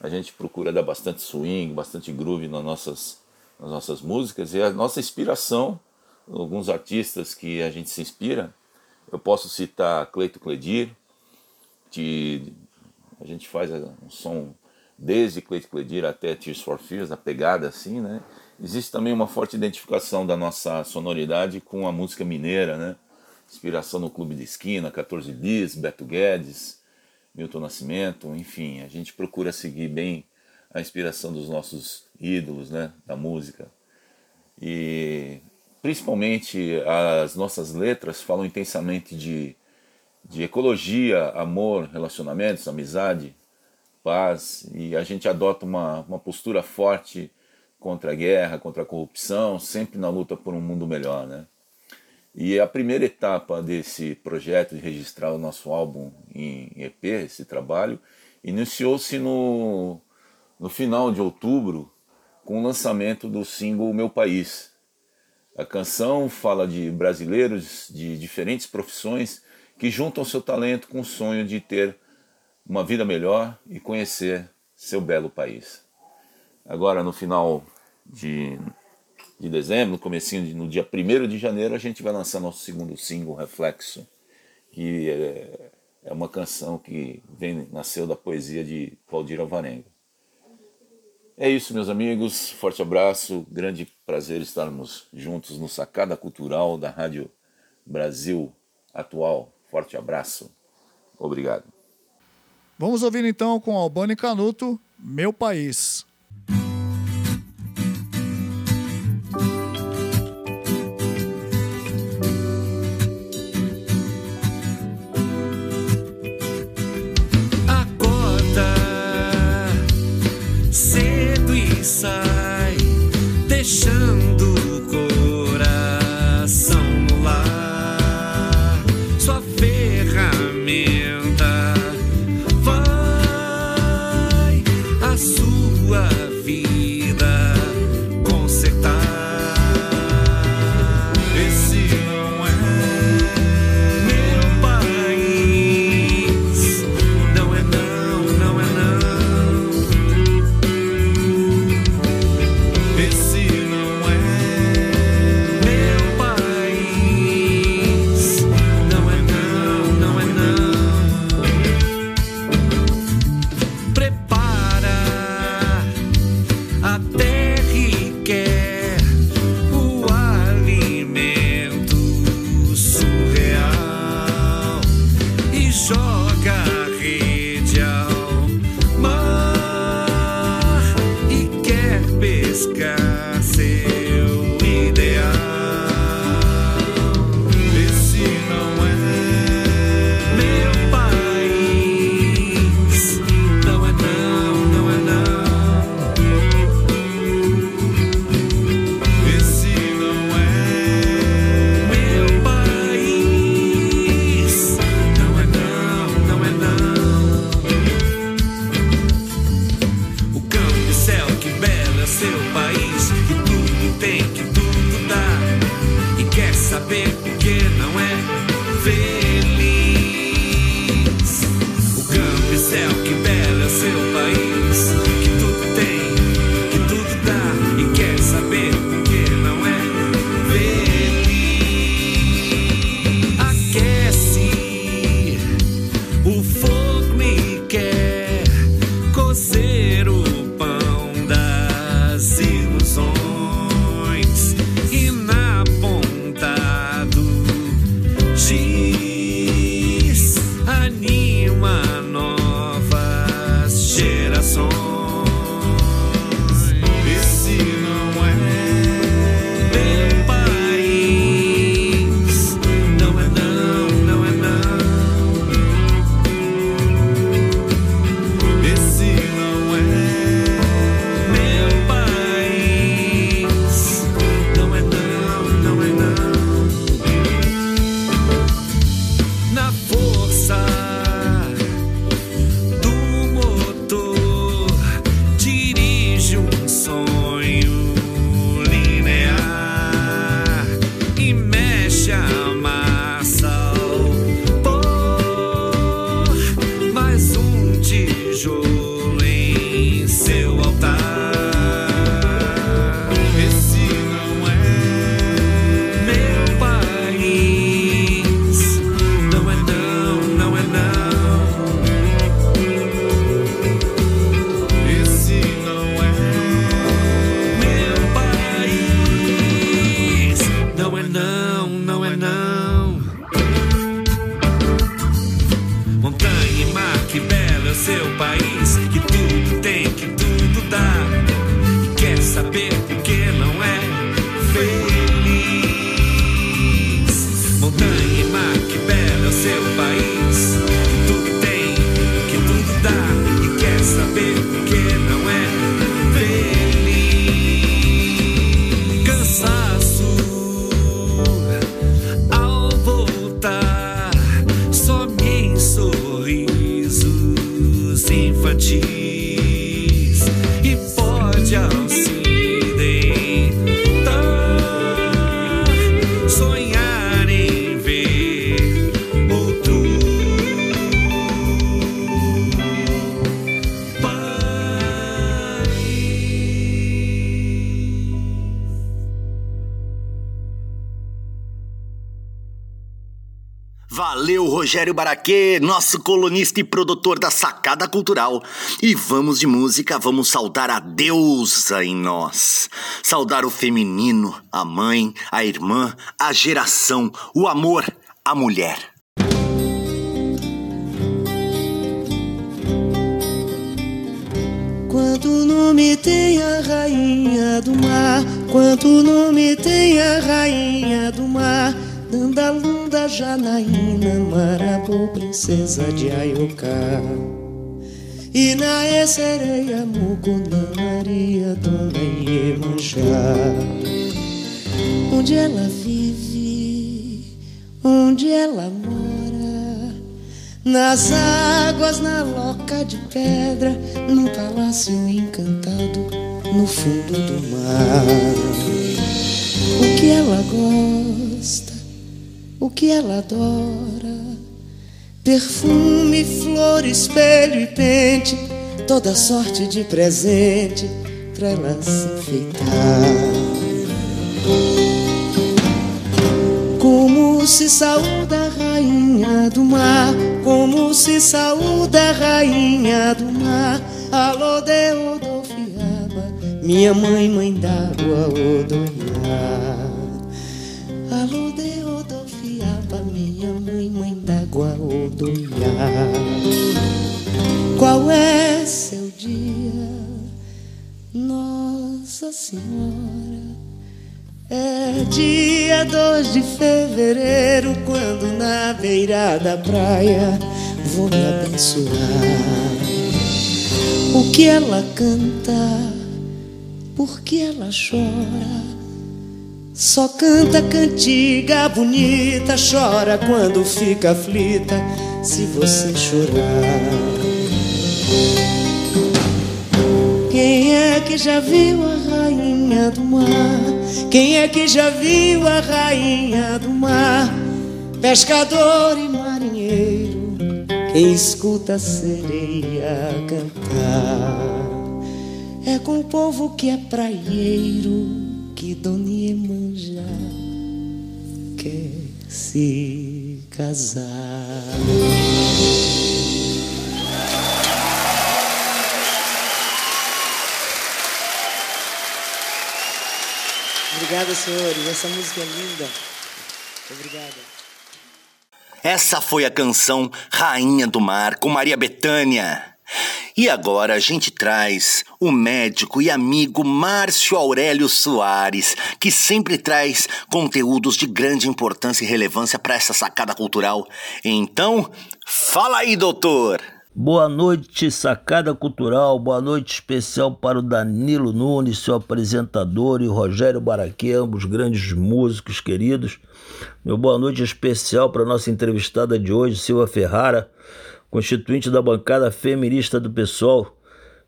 S12: A gente procura dar bastante swing, bastante groove nas nossas, nas nossas músicas e a nossa inspiração, alguns artistas que a gente se inspira, eu posso citar Cleito Cledir, que a gente faz um som desde Cleito Cledir até Tears for Fears, a pegada assim, né? Existe também uma forte identificação da nossa sonoridade com a música mineira, né? Inspiração no Clube de Esquina, 14 Bis, Beto Guedes, Milton Nascimento, enfim, a gente procura seguir bem a inspiração dos nossos ídolos, né? Da música. E principalmente as nossas letras falam intensamente de, de ecologia, amor, relacionamentos, amizade, paz, e a gente adota uma, uma postura forte contra a guerra, contra a corrupção, sempre na luta por um mundo melhor, né? E a primeira etapa desse projeto de registrar o nosso álbum em EP, esse trabalho, iniciou-se no, no final de outubro com o lançamento do single Meu País. A canção fala de brasileiros de diferentes profissões que juntam seu talento com o sonho de ter uma vida melhor e conhecer seu belo país. Agora, no final de, de dezembro, no comecinho de, no dia 1 de janeiro, a gente vai lançar nosso segundo single, Reflexo, que é, é uma canção que vem, nasceu da poesia de Valdir Alvarenga. É isso, meus amigos. Forte abraço. Grande prazer estarmos juntos no Sacada Cultural da Rádio Brasil Atual. Forte abraço. Obrigado.
S8: Vamos ouvir então com Albani Canuto, Meu País.
S2: Rogério Baraquê, nosso colunista e produtor da Sacada Cultural. E vamos de música, vamos saudar a deusa em nós. Saudar o feminino, a mãe, a irmã, a geração, o amor, a mulher.
S13: Quanto nome tem a rainha do mar? Quanto nome tem a rainha Janaína, Marabu, princesa de Ayoká. Inaê, sereia, Mucuna, Maria, Dona Iemanjá. Onde ela vive, onde ela mora? Nas águas, na loca de pedra, num palácio encantado, no fundo do mar. O que ela gosta? O que ela adora. Perfume, flor, espelho e pente, toda sorte de presente pra ela se enfeitar. Como se saúda a rainha do mar, como se saúda a rainha do mar. Alô, de Odofiaba, minha mãe, mãe d'água, Odoiá. Mãe, d'água, Odoiá. Qual é seu dia, Nossa Senhora? É dia 2 de fevereiro, quando na beira da praia vou me abençoar. O que ela canta, por que ela chora? Só canta cantiga bonita, chora quando fica aflita, se você chorar. Quem é que já viu a rainha do mar? Quem é que já viu a rainha do mar? Pescador e marinheiro, quem escuta a sereia cantar. É com o povo que é praieiro que Dona Iemanjá quer se casar. Obrigada, senhores. Essa música é linda. Obrigada.
S2: Essa foi a canção Rainha do Mar com Maria Bethânia. E agora a gente traz o médico e amigo Márcio Aurélio Soares, que sempre traz conteúdos de grande importância e relevância para essa sacada cultural. Então, fala aí, doutor!
S14: Boa noite, sacada cultural. Boa noite especial para o Danilo Nunes, seu apresentador, e Rogério Baraquê, ambos grandes músicos queridos. Meu boa noite especial para a nossa entrevistada de hoje, Silva Ferrara, constituinte da bancada feminista do PSOL,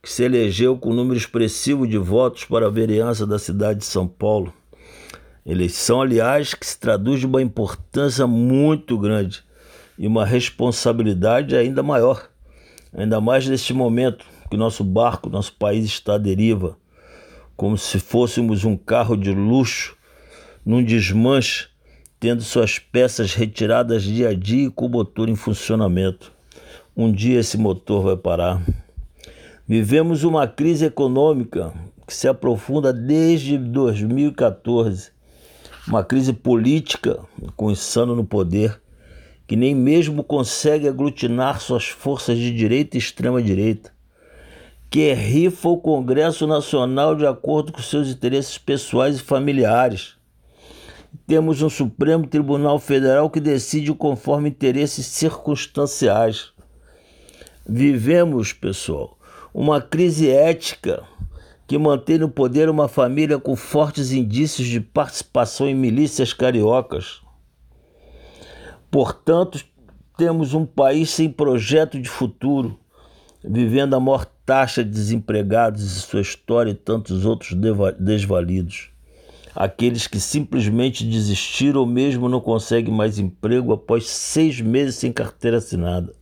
S14: que se elegeu com um número expressivo de votos para a vereança da cidade de São Paulo. Eleição, aliás, que se traduz de uma importância muito grande e uma responsabilidade ainda maior. Ainda mais neste momento que nosso barco, nosso país está à deriva, como se fôssemos um carro de luxo num desmanche, tendo suas peças retiradas dia a dia e com o motor em funcionamento. Um dia esse motor vai parar. Vivemos uma crise econômica que se aprofunda desde 2014, uma crise política com o insano no poder que nem mesmo consegue aglutinar suas forças de direita e extrema-direita, que rifa o Congresso Nacional de acordo com seus interesses pessoais e familiares. Temos um Supremo Tribunal Federal que decide conforme interesses circunstanciais. Vivemos, pessoal, uma crise ética que mantém no poder uma família com fortes indícios de participação em milícias cariocas Portanto, temos um país sem projeto de futuro, vivendo a maior taxa de desempregados em sua história e tantos outros desvalidos. Aqueles que simplesmente desistiram ou mesmo não conseguem mais emprego após seis meses sem carteira assinada.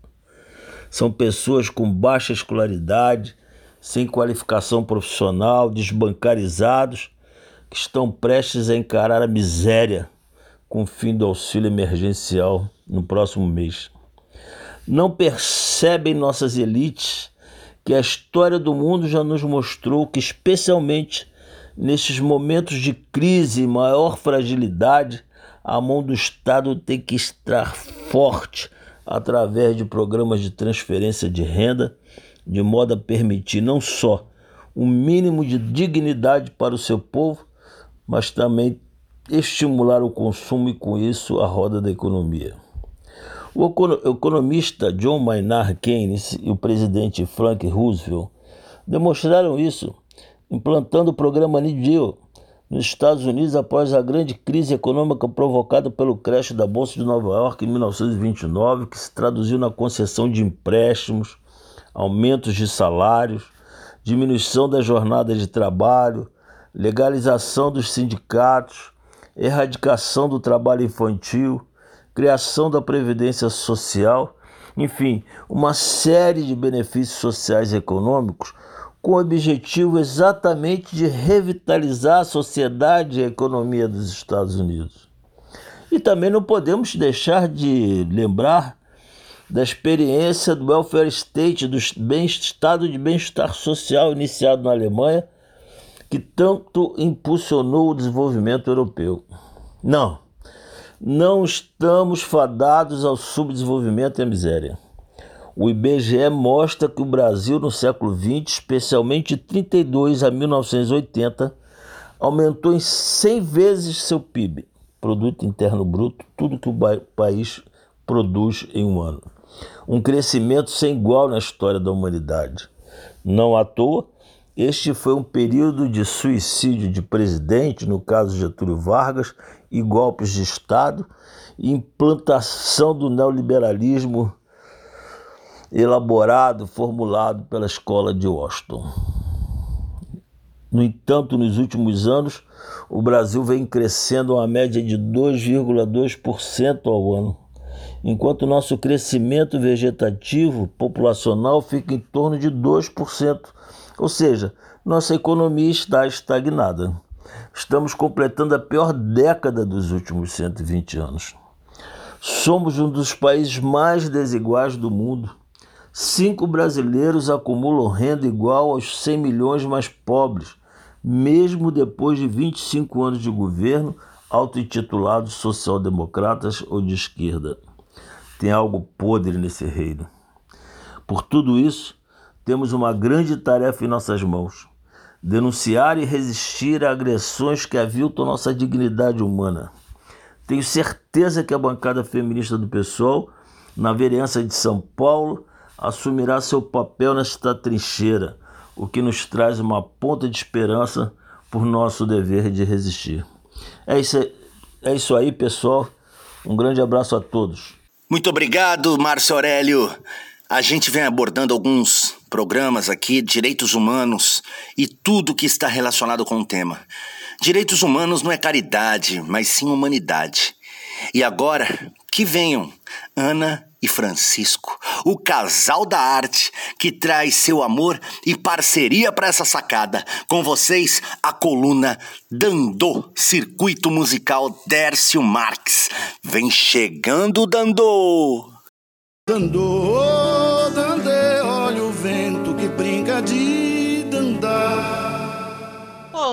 S14: São pessoas com baixa escolaridade, sem qualificação profissional, desbancarizados, que estão prestes a encarar a miséria com o fim do auxílio emergencial no próximo mês. Não percebem nossas elites que a história do mundo já nos mostrou que, especialmente nesses momentos de crise e maior fragilidade, a mão do Estado tem que estar forte através de programas de transferência de renda, de modo a permitir não só um mínimo de dignidade para o seu povo, mas também estimular o consumo e, com isso, a roda da economia. O economista John Maynard Keynes e o presidente Frank Roosevelt demonstraram isso implantando o programa New Deal nos Estados Unidos após a grande crise econômica provocada pelo crash da Bolsa de Nova York em 1929, que se traduziu na concessão de empréstimos, aumentos de salários, diminuição da jornada de trabalho, legalização dos sindicatos, erradicação do trabalho infantil, criação da previdência social, enfim, uma série de benefícios sociais e econômicos com o objetivo exatamente de revitalizar a sociedade e a economia dos Estados Unidos. E também não podemos deixar de lembrar da experiência do welfare state, do bem, estado de bem-estar social iniciado na Alemanha, que tanto impulsionou o desenvolvimento europeu. Não, não estamos fadados ao subdesenvolvimento e à miséria. O IBGE mostra que o Brasil, no século XX, especialmente de 32 a 1980, aumentou em 100 vezes seu PIB, Produto Interno Bruto, tudo que o país produz em um ano. Um crescimento sem igual na história da humanidade. Não à toa, este foi um período de suicídio de presidente, no caso Getúlio Vargas, e golpes de Estado, implantação do neoliberalismo elaborado, formulado pela escola de Washington. No entanto, nos últimos anos, o Brasil vem crescendo a uma média de 2,2% ao ano, enquanto nosso crescimento vegetativo populacional fica em torno de 2%, ou seja, nossa economia está estagnada. Estamos completando a pior década dos últimos 120 anos. Somos um dos países mais desiguais do mundo. Cinco brasileiros acumulam renda igual aos 100 milhões mais pobres, mesmo depois de 25 anos de governo, auto-intitulados social-democratas ou de esquerda. Tem algo podre nesse reino. Por tudo isso, temos uma grande tarefa em nossas mãos denunciar e resistir a agressões que aviltam nossa dignidade humana. Tenho certeza que a bancada feminista do PSOL, na vereança de São Paulo, assumirá seu papel nesta trincheira, o que nos traz uma ponta de esperança por nosso dever de resistir. É isso, é isso aí, pessoal. Um grande abraço a todos.
S2: Muito obrigado, Márcio Aurélio. A gente vem abordando alguns programas aqui, direitos humanos e tudo que está relacionado com o tema. Direitos humanos não é caridade, mas sim humanidade. E agora, que venham Ana e Francisco, o casal da arte que traz seu amor e parceria para essa sacada. Com vocês, a coluna Dandô, Circuito Musical Dércio Marques. Vem chegando, Dandô!
S15: Dandô,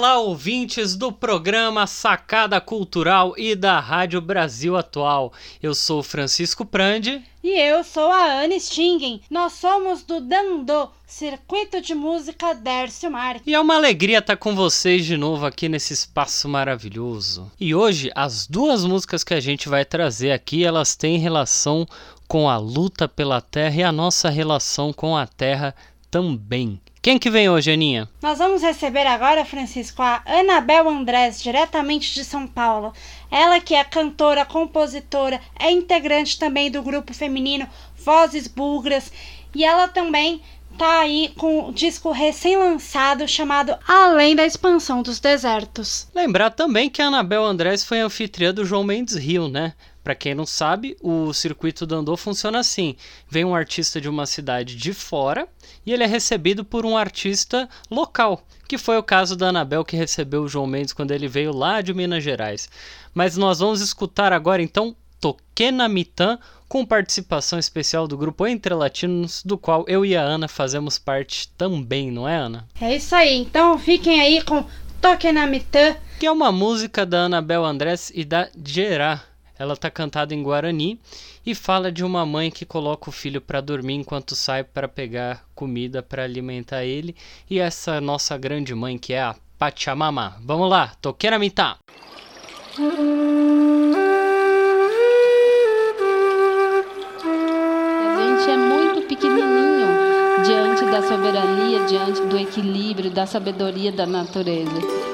S16: Olá, ouvintes do programa Sacada Cultural e da Rádio Brasil Atual. Eu sou Francisco Prandi.
S17: E eu sou a Anne Stingen. Nós somos do Dandô, Circuito de Música Dércio Marques.
S16: E é uma alegria estar com vocês de novo aqui nesse espaço maravilhoso. E hoje, as duas músicas que a gente vai trazer aqui, elas têm relação com a luta pela terra e a nossa relação com a terra também. Quem que vem hoje, Aninha?
S17: Nós vamos receber agora, Francisco, a Anabel Andrés, diretamente de São Paulo. Ela que é cantora, compositora, é integrante também do grupo feminino Vozes Bugras e ela também tá aí com o disco recém-lançado chamado Além da Expansão dos Desertos.
S16: Lembrar também que a Anabel Andrés foi anfitriã do João Mendes Rio, né? Para quem não sabe, o circuito Dandô funciona assim: vem um artista de uma cidade de fora e ele é recebido por um artista local, que foi o caso da Anabel que recebeu o João Mendes quando ele veio lá de Minas Gerais. Mas nós vamos escutar agora então Toquena com participação especial do grupo Entre Latinos, do qual eu e a Ana fazemos parte também, não é, Ana?
S17: É isso aí, então fiquem aí com Toquena Mitã,
S16: que é uma música da Anabel Andrés e da Gerá. Ela tá cantada em Guarani e fala de uma mãe que coloca o filho para dormir enquanto sai para pegar comida para alimentar ele e essa nossa grande mãe que é a Pachamama. Vamos lá, Toquena Mitã.
S18: pequenininho diante da soberania, diante do equilíbrio, da sabedoria da natureza.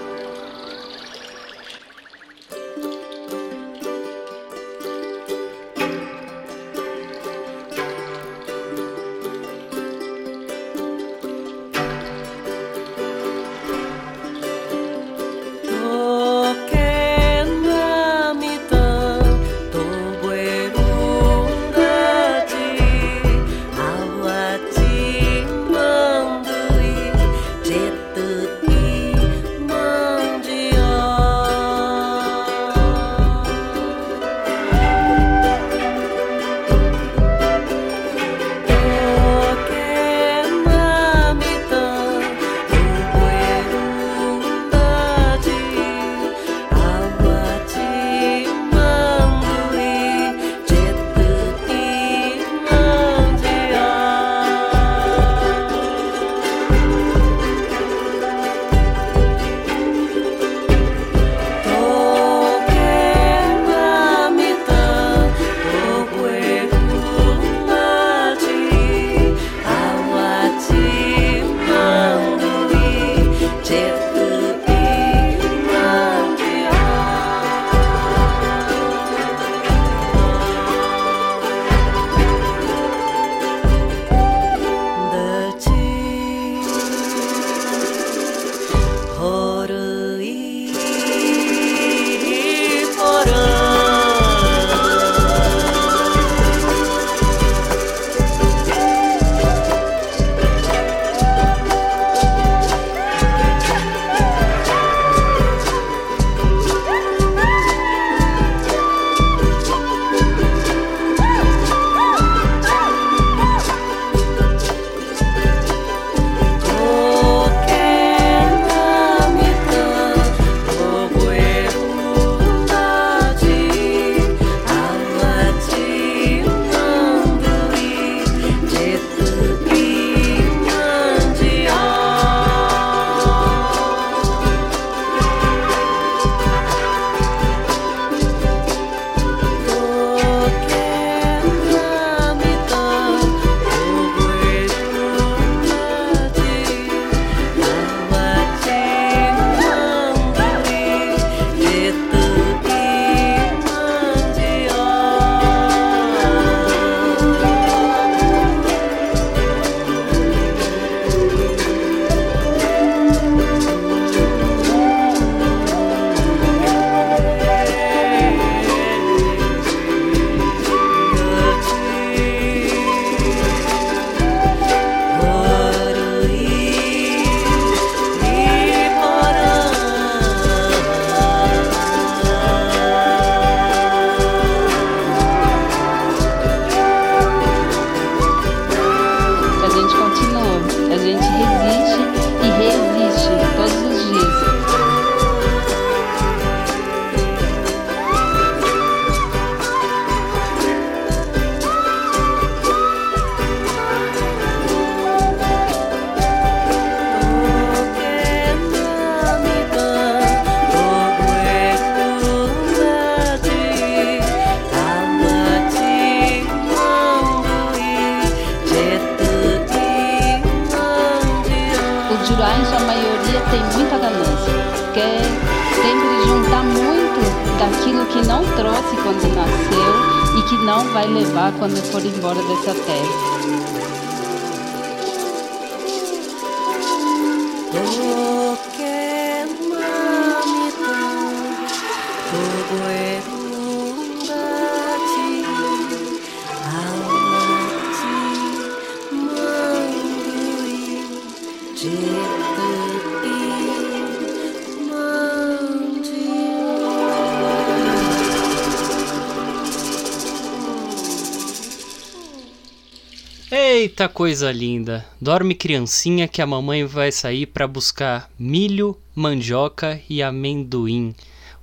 S16: Coisa linda! Dorme criancinha que a mamãe vai sair para buscar milho, mandioca e amendoim.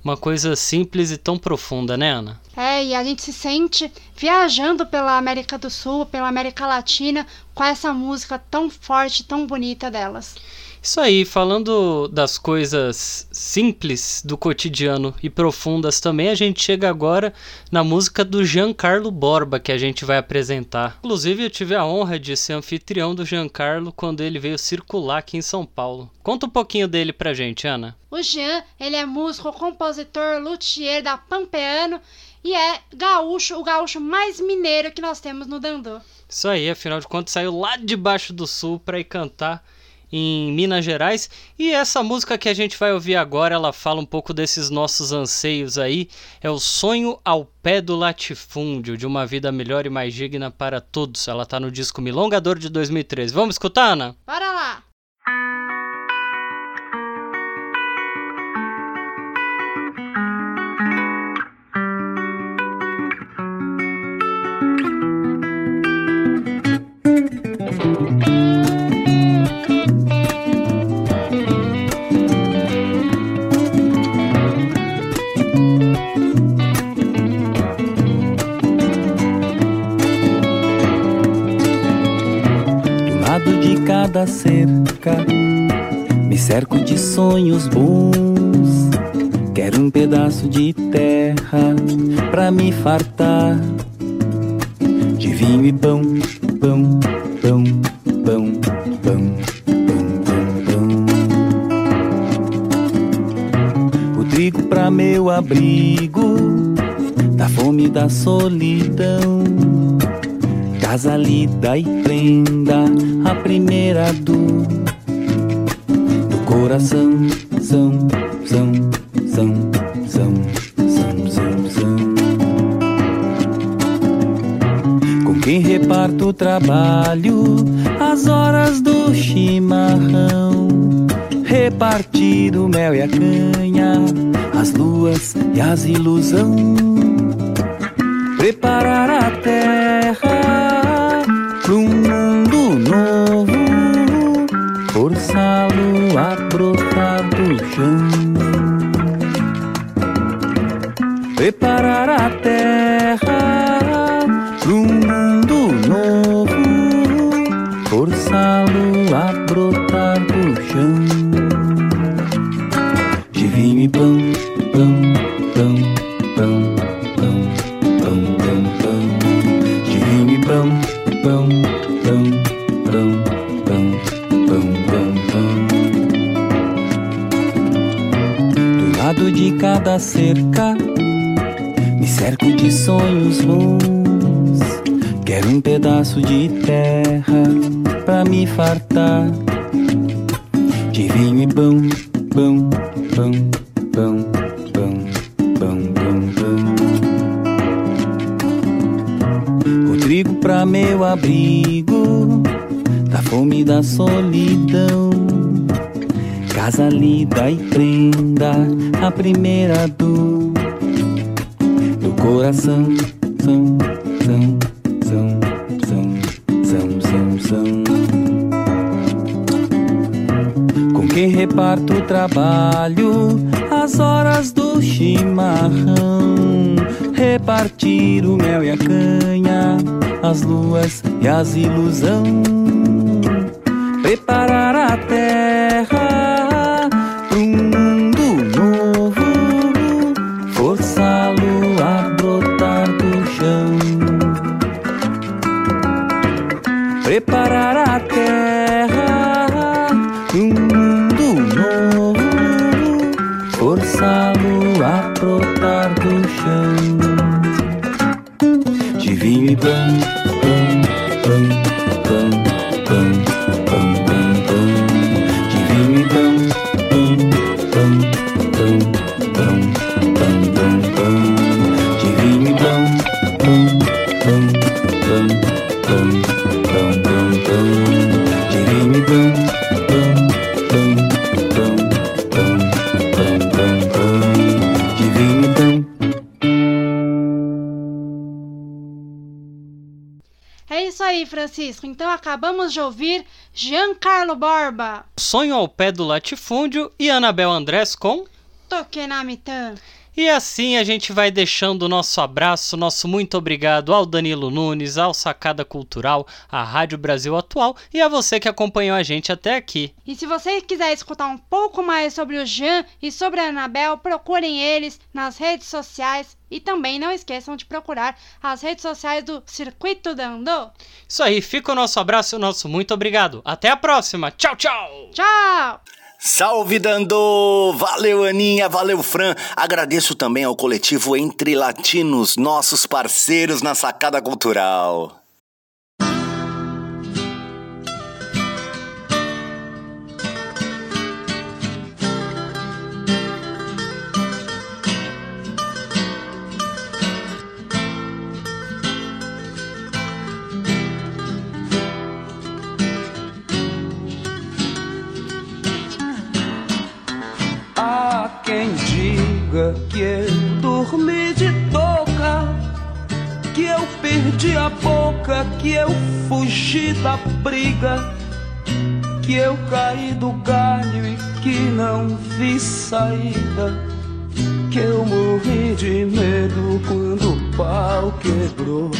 S16: Uma coisa simples e tão profunda, né, Ana?
S17: É, e a gente se sente viajando pela América do Sul, pela América Latina, com essa música tão forte, tão bonita delas.
S16: Isso aí, falando das coisas simples do cotidiano e profundas também, a gente chega agora na música do Giancarlo Borba que a gente vai apresentar. Inclusive, eu tive a honra de ser anfitrião do Giancarlo quando ele veio circular aqui em São Paulo. Conta um pouquinho dele pra gente, Ana.
S17: O Jean, ele é músico, compositor, luthier da Pampeano e é gaúcho, o gaúcho mais mineiro que nós temos no Dandô.
S16: Isso aí, afinal de contas, saiu lá de baixo do sul para ir cantar em Minas Gerais. E essa música que a gente vai ouvir agora, ela fala um pouco desses nossos anseios aí. É o sonho ao pé do latifúndio, de uma vida melhor e mais digna para todos. Ela tá no disco Milongador de 2013. Vamos escutar, Ana?
S17: Bora lá!
S19: Cerca, me cerco de sonhos bons. Quero um pedaço de terra pra me fartar de vinho e pão, pão, pão, pão, pão, pão, pão. O trigo pra meu abrigo, da fome e da solidão. Casa lida e prenda, a primeira do, do coração, são, são, são, são, são, são, são. Com quem reparto o trabalho, as horas do chimarrão. Repartir o mel e a canha, as luas e as ilusão. Preparar
S17: aí, Francisco. Então acabamos de ouvir Giancarlo Borba.
S16: Sonho ao pé do latifúndio e Anabel Andrés com
S17: Toquei na mitã.
S16: E assim a gente vai deixando o nosso abraço, nosso muito obrigado ao Danilo Nunes, ao Sacada Cultural, à Rádio Brasil Atual e a você que acompanhou a gente até aqui.
S17: E se você quiser escutar um pouco mais sobre o Jean e sobre a Anabel, procurem eles nas redes sociais e também não esqueçam de procurar as redes sociais do Circuito Dando.
S16: Isso aí, fica o nosso abraço e o nosso muito obrigado. Até a próxima. Tchau, tchau.
S17: Tchau.
S2: Salve Dando! Valeu Aninha, valeu Fran. Agradeço também ao coletivo Entre Latinos, nossos parceiros na Sacada Cultural.
S20: Que eu dormi de toca, que eu perdi a boca, que eu fugi da briga, que eu caí do galho e que não vi saída, que eu morri de medo quando o pau quebrou.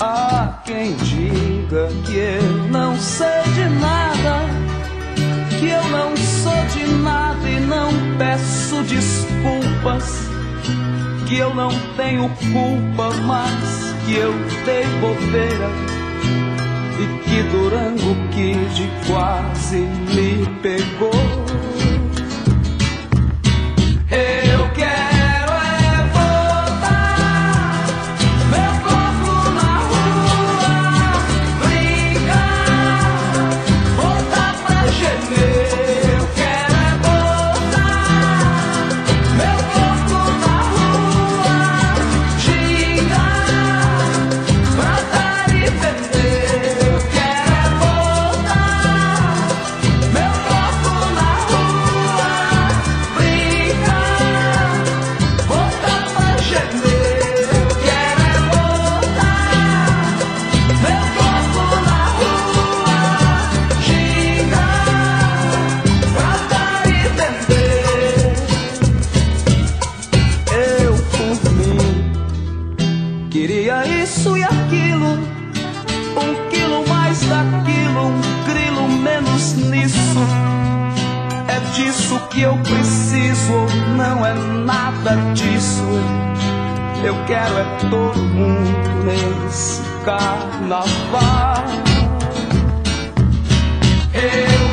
S20: Há quem diga que eu não sei de nada que eu não sou de nada e não peço desculpas, que eu não tenho culpa, mas que eu dei bobeira. E que Durango Kid quase me pegou. Eu que eu preciso, não é nada disso. Eu quero é todo mundo nesse carnaval. Eu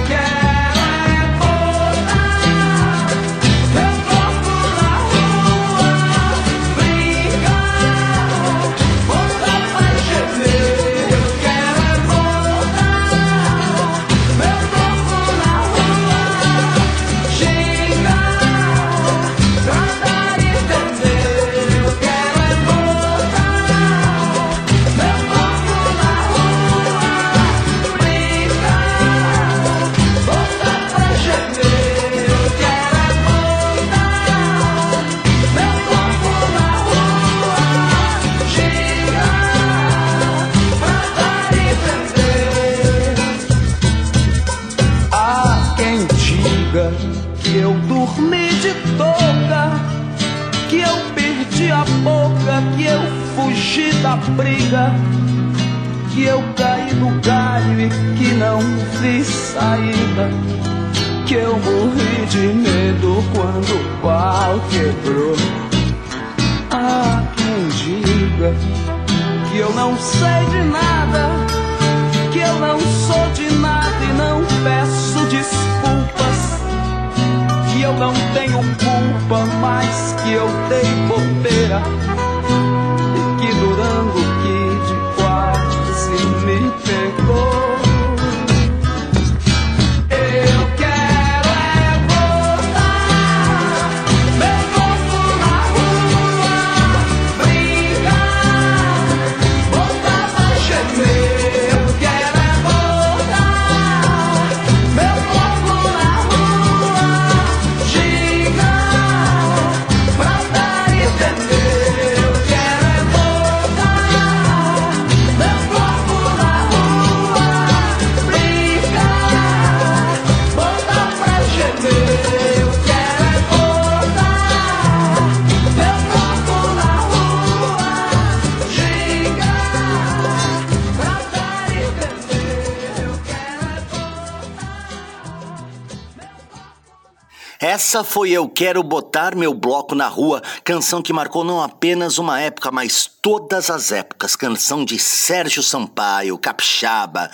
S2: Essa foi Eu Quero Botar Meu Bloco na Rua, canção que marcou não apenas uma época, mas todas as épocas. Canção de Sérgio Sampaio, Capixaba.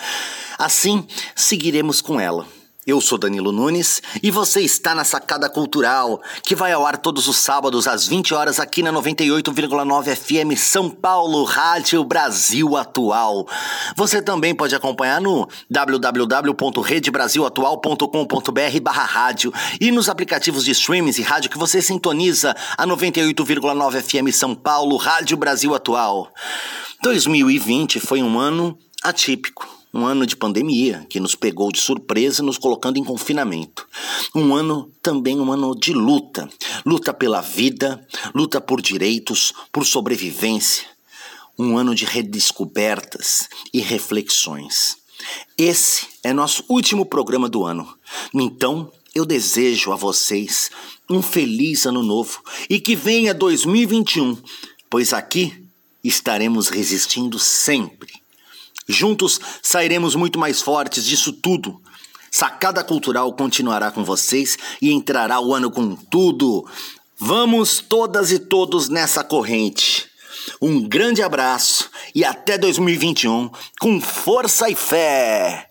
S2: Assim, seguiremos com ela. Eu sou Danilo Nunes e você está na Sacada Cultural, que vai ao ar todos os sábados às 20 horas aqui na 98,9 FM São Paulo, Rádio Brasil Atual. Você também pode acompanhar no www.redebrasilatual.com.br barra rádio e nos aplicativos de streaming e rádio que você sintoniza a 98,9 FM São Paulo, Rádio Brasil Atual. 2020 foi um ano atípico um ano de pandemia que nos pegou de surpresa, nos colocando em confinamento. Um ano também um ano de luta, luta pela vida, luta por direitos, por sobrevivência. Um ano de redescobertas e reflexões. Esse é nosso último programa do ano. Então, eu desejo a vocês um feliz ano novo e que venha 2021, pois aqui estaremos resistindo sempre Juntos sairemos muito mais fortes disso tudo. Sacada Cultural continuará com vocês e entrará o ano com tudo. Vamos todas e todos nessa corrente. Um grande abraço e até 2021 com força e fé.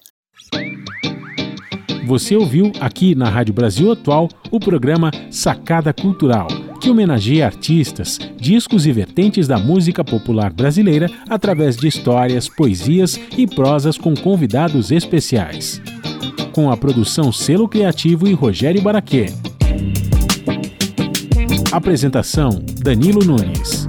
S21: Você ouviu aqui na Rádio Brasil Atual o programa Sacada Cultural que homenageia artistas, discos e vertentes da música popular brasileira através de histórias, poesias e prosas com convidados especiais. Com a produção Selo Criativo e Rogério Baraquê. Apresentação: Danilo Nunes.